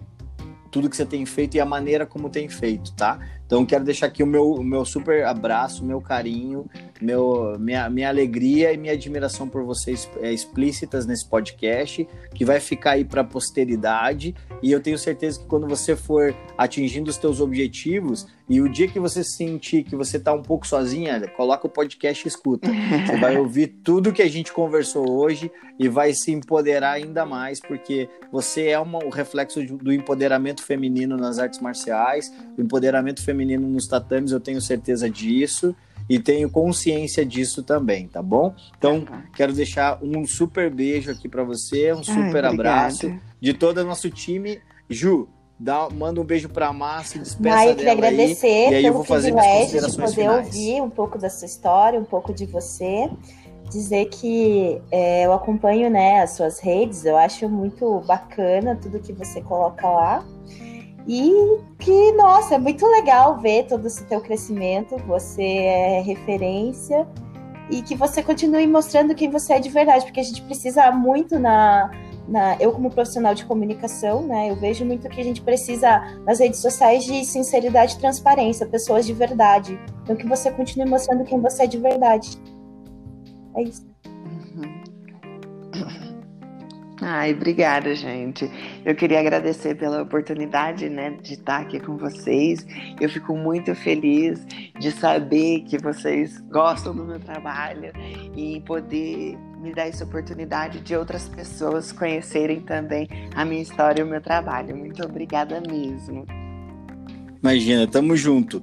A: tudo que você tem feito e a maneira como tem feito, tá? Então quero deixar aqui o meu, o meu super abraço, meu carinho, meu, minha, minha alegria e minha admiração por vocês é, explícitas nesse podcast, que vai ficar aí para a posteridade. E eu tenho certeza que quando você for atingindo os teus objetivos e o dia que você sentir que você está um pouco sozinha, coloca o podcast e escuta. Você vai ouvir tudo que a gente conversou hoje e vai se empoderar ainda mais, porque você é uma, o reflexo do empoderamento feminino nas artes marciais, o empoderamento feminino feminino nos tatames, eu tenho certeza disso e tenho consciência disso também, tá bom? Então, tá quero deixar um super beijo aqui para você, um super Ai, abraço de todo o nosso time. Ju, dá, manda um beijo para a Márcia, despeça Ai, eu queria
C: agradecer
A: aí,
C: e aí eu vou fazer de poder finais. ouvir um pouco da sua história, um pouco de você. Dizer que é, eu acompanho né, as suas redes, eu acho muito bacana tudo que você coloca lá. E que, nossa, é muito legal ver todo esse teu crescimento, você é referência e que você continue mostrando quem você é de verdade, porque a gente precisa muito na, na eu como profissional de comunicação, né, eu vejo muito que a gente precisa nas redes sociais de sinceridade e transparência, pessoas de verdade. Então que você continue mostrando quem você é de verdade. É isso.
B: Ai, obrigada, gente. Eu queria agradecer pela oportunidade, né, de estar aqui com vocês. Eu fico muito feliz de saber que vocês gostam do meu trabalho e poder me dar essa oportunidade de outras pessoas conhecerem também a minha história e o meu trabalho. Muito obrigada mesmo.
A: Imagina, tamo junto.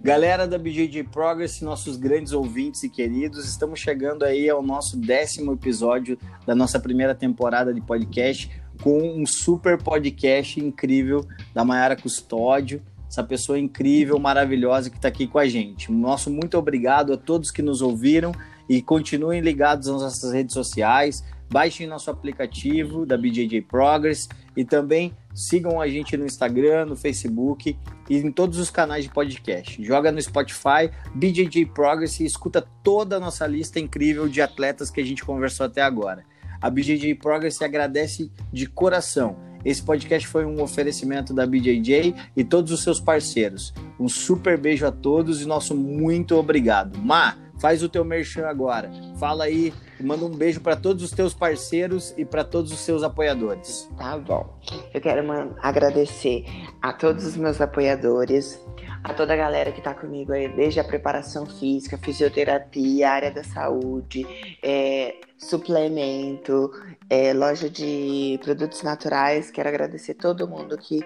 A: Galera da BJJ Progress, nossos grandes ouvintes e queridos, estamos chegando aí ao nosso décimo episódio da nossa primeira temporada de podcast com um super podcast incrível da Mayara Custódio, essa pessoa incrível, maravilhosa que está aqui com a gente. Nosso muito obrigado a todos que nos ouviram e continuem ligados nas nossas redes sociais. Baixem nosso aplicativo da BJJ Progress e também sigam a gente no Instagram, no Facebook e em todos os canais de podcast. Joga no Spotify, BJJ Progress e escuta toda a nossa lista incrível de atletas que a gente conversou até agora. A BJJ Progress agradece de coração. Esse podcast foi um oferecimento da BJJ e todos os seus parceiros. Um super beijo a todos e nosso muito obrigado. Ma, faz o teu merchan agora. Fala aí, manda um beijo para todos os teus parceiros e para todos os seus apoiadores.
B: Tá bom. Eu quero agradecer a todos os meus apoiadores, a toda a galera que está comigo aí, desde a preparação física, fisioterapia, área da saúde, é, suplemento, é, loja de produtos naturais. Quero agradecer todo mundo que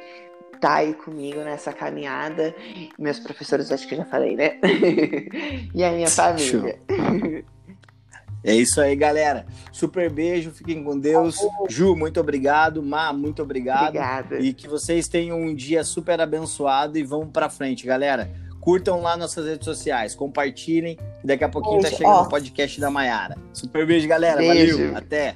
B: tá aí comigo nessa caminhada. Meus professores, acho que já falei, né? e a minha família.
A: É isso aí, galera. Super beijo, fiquem com Deus. Ju, muito obrigado. Ma, muito obrigado.
B: Obrigada.
A: E que vocês tenham um dia super abençoado e vamos pra frente, galera. Curtam lá nossas redes sociais, compartilhem. Daqui a pouquinho tá
C: Beijo,
A: chegando
C: ó.
A: o podcast da Maiara. Super beijo, galera.
B: Beijo.
A: Valeu. Até.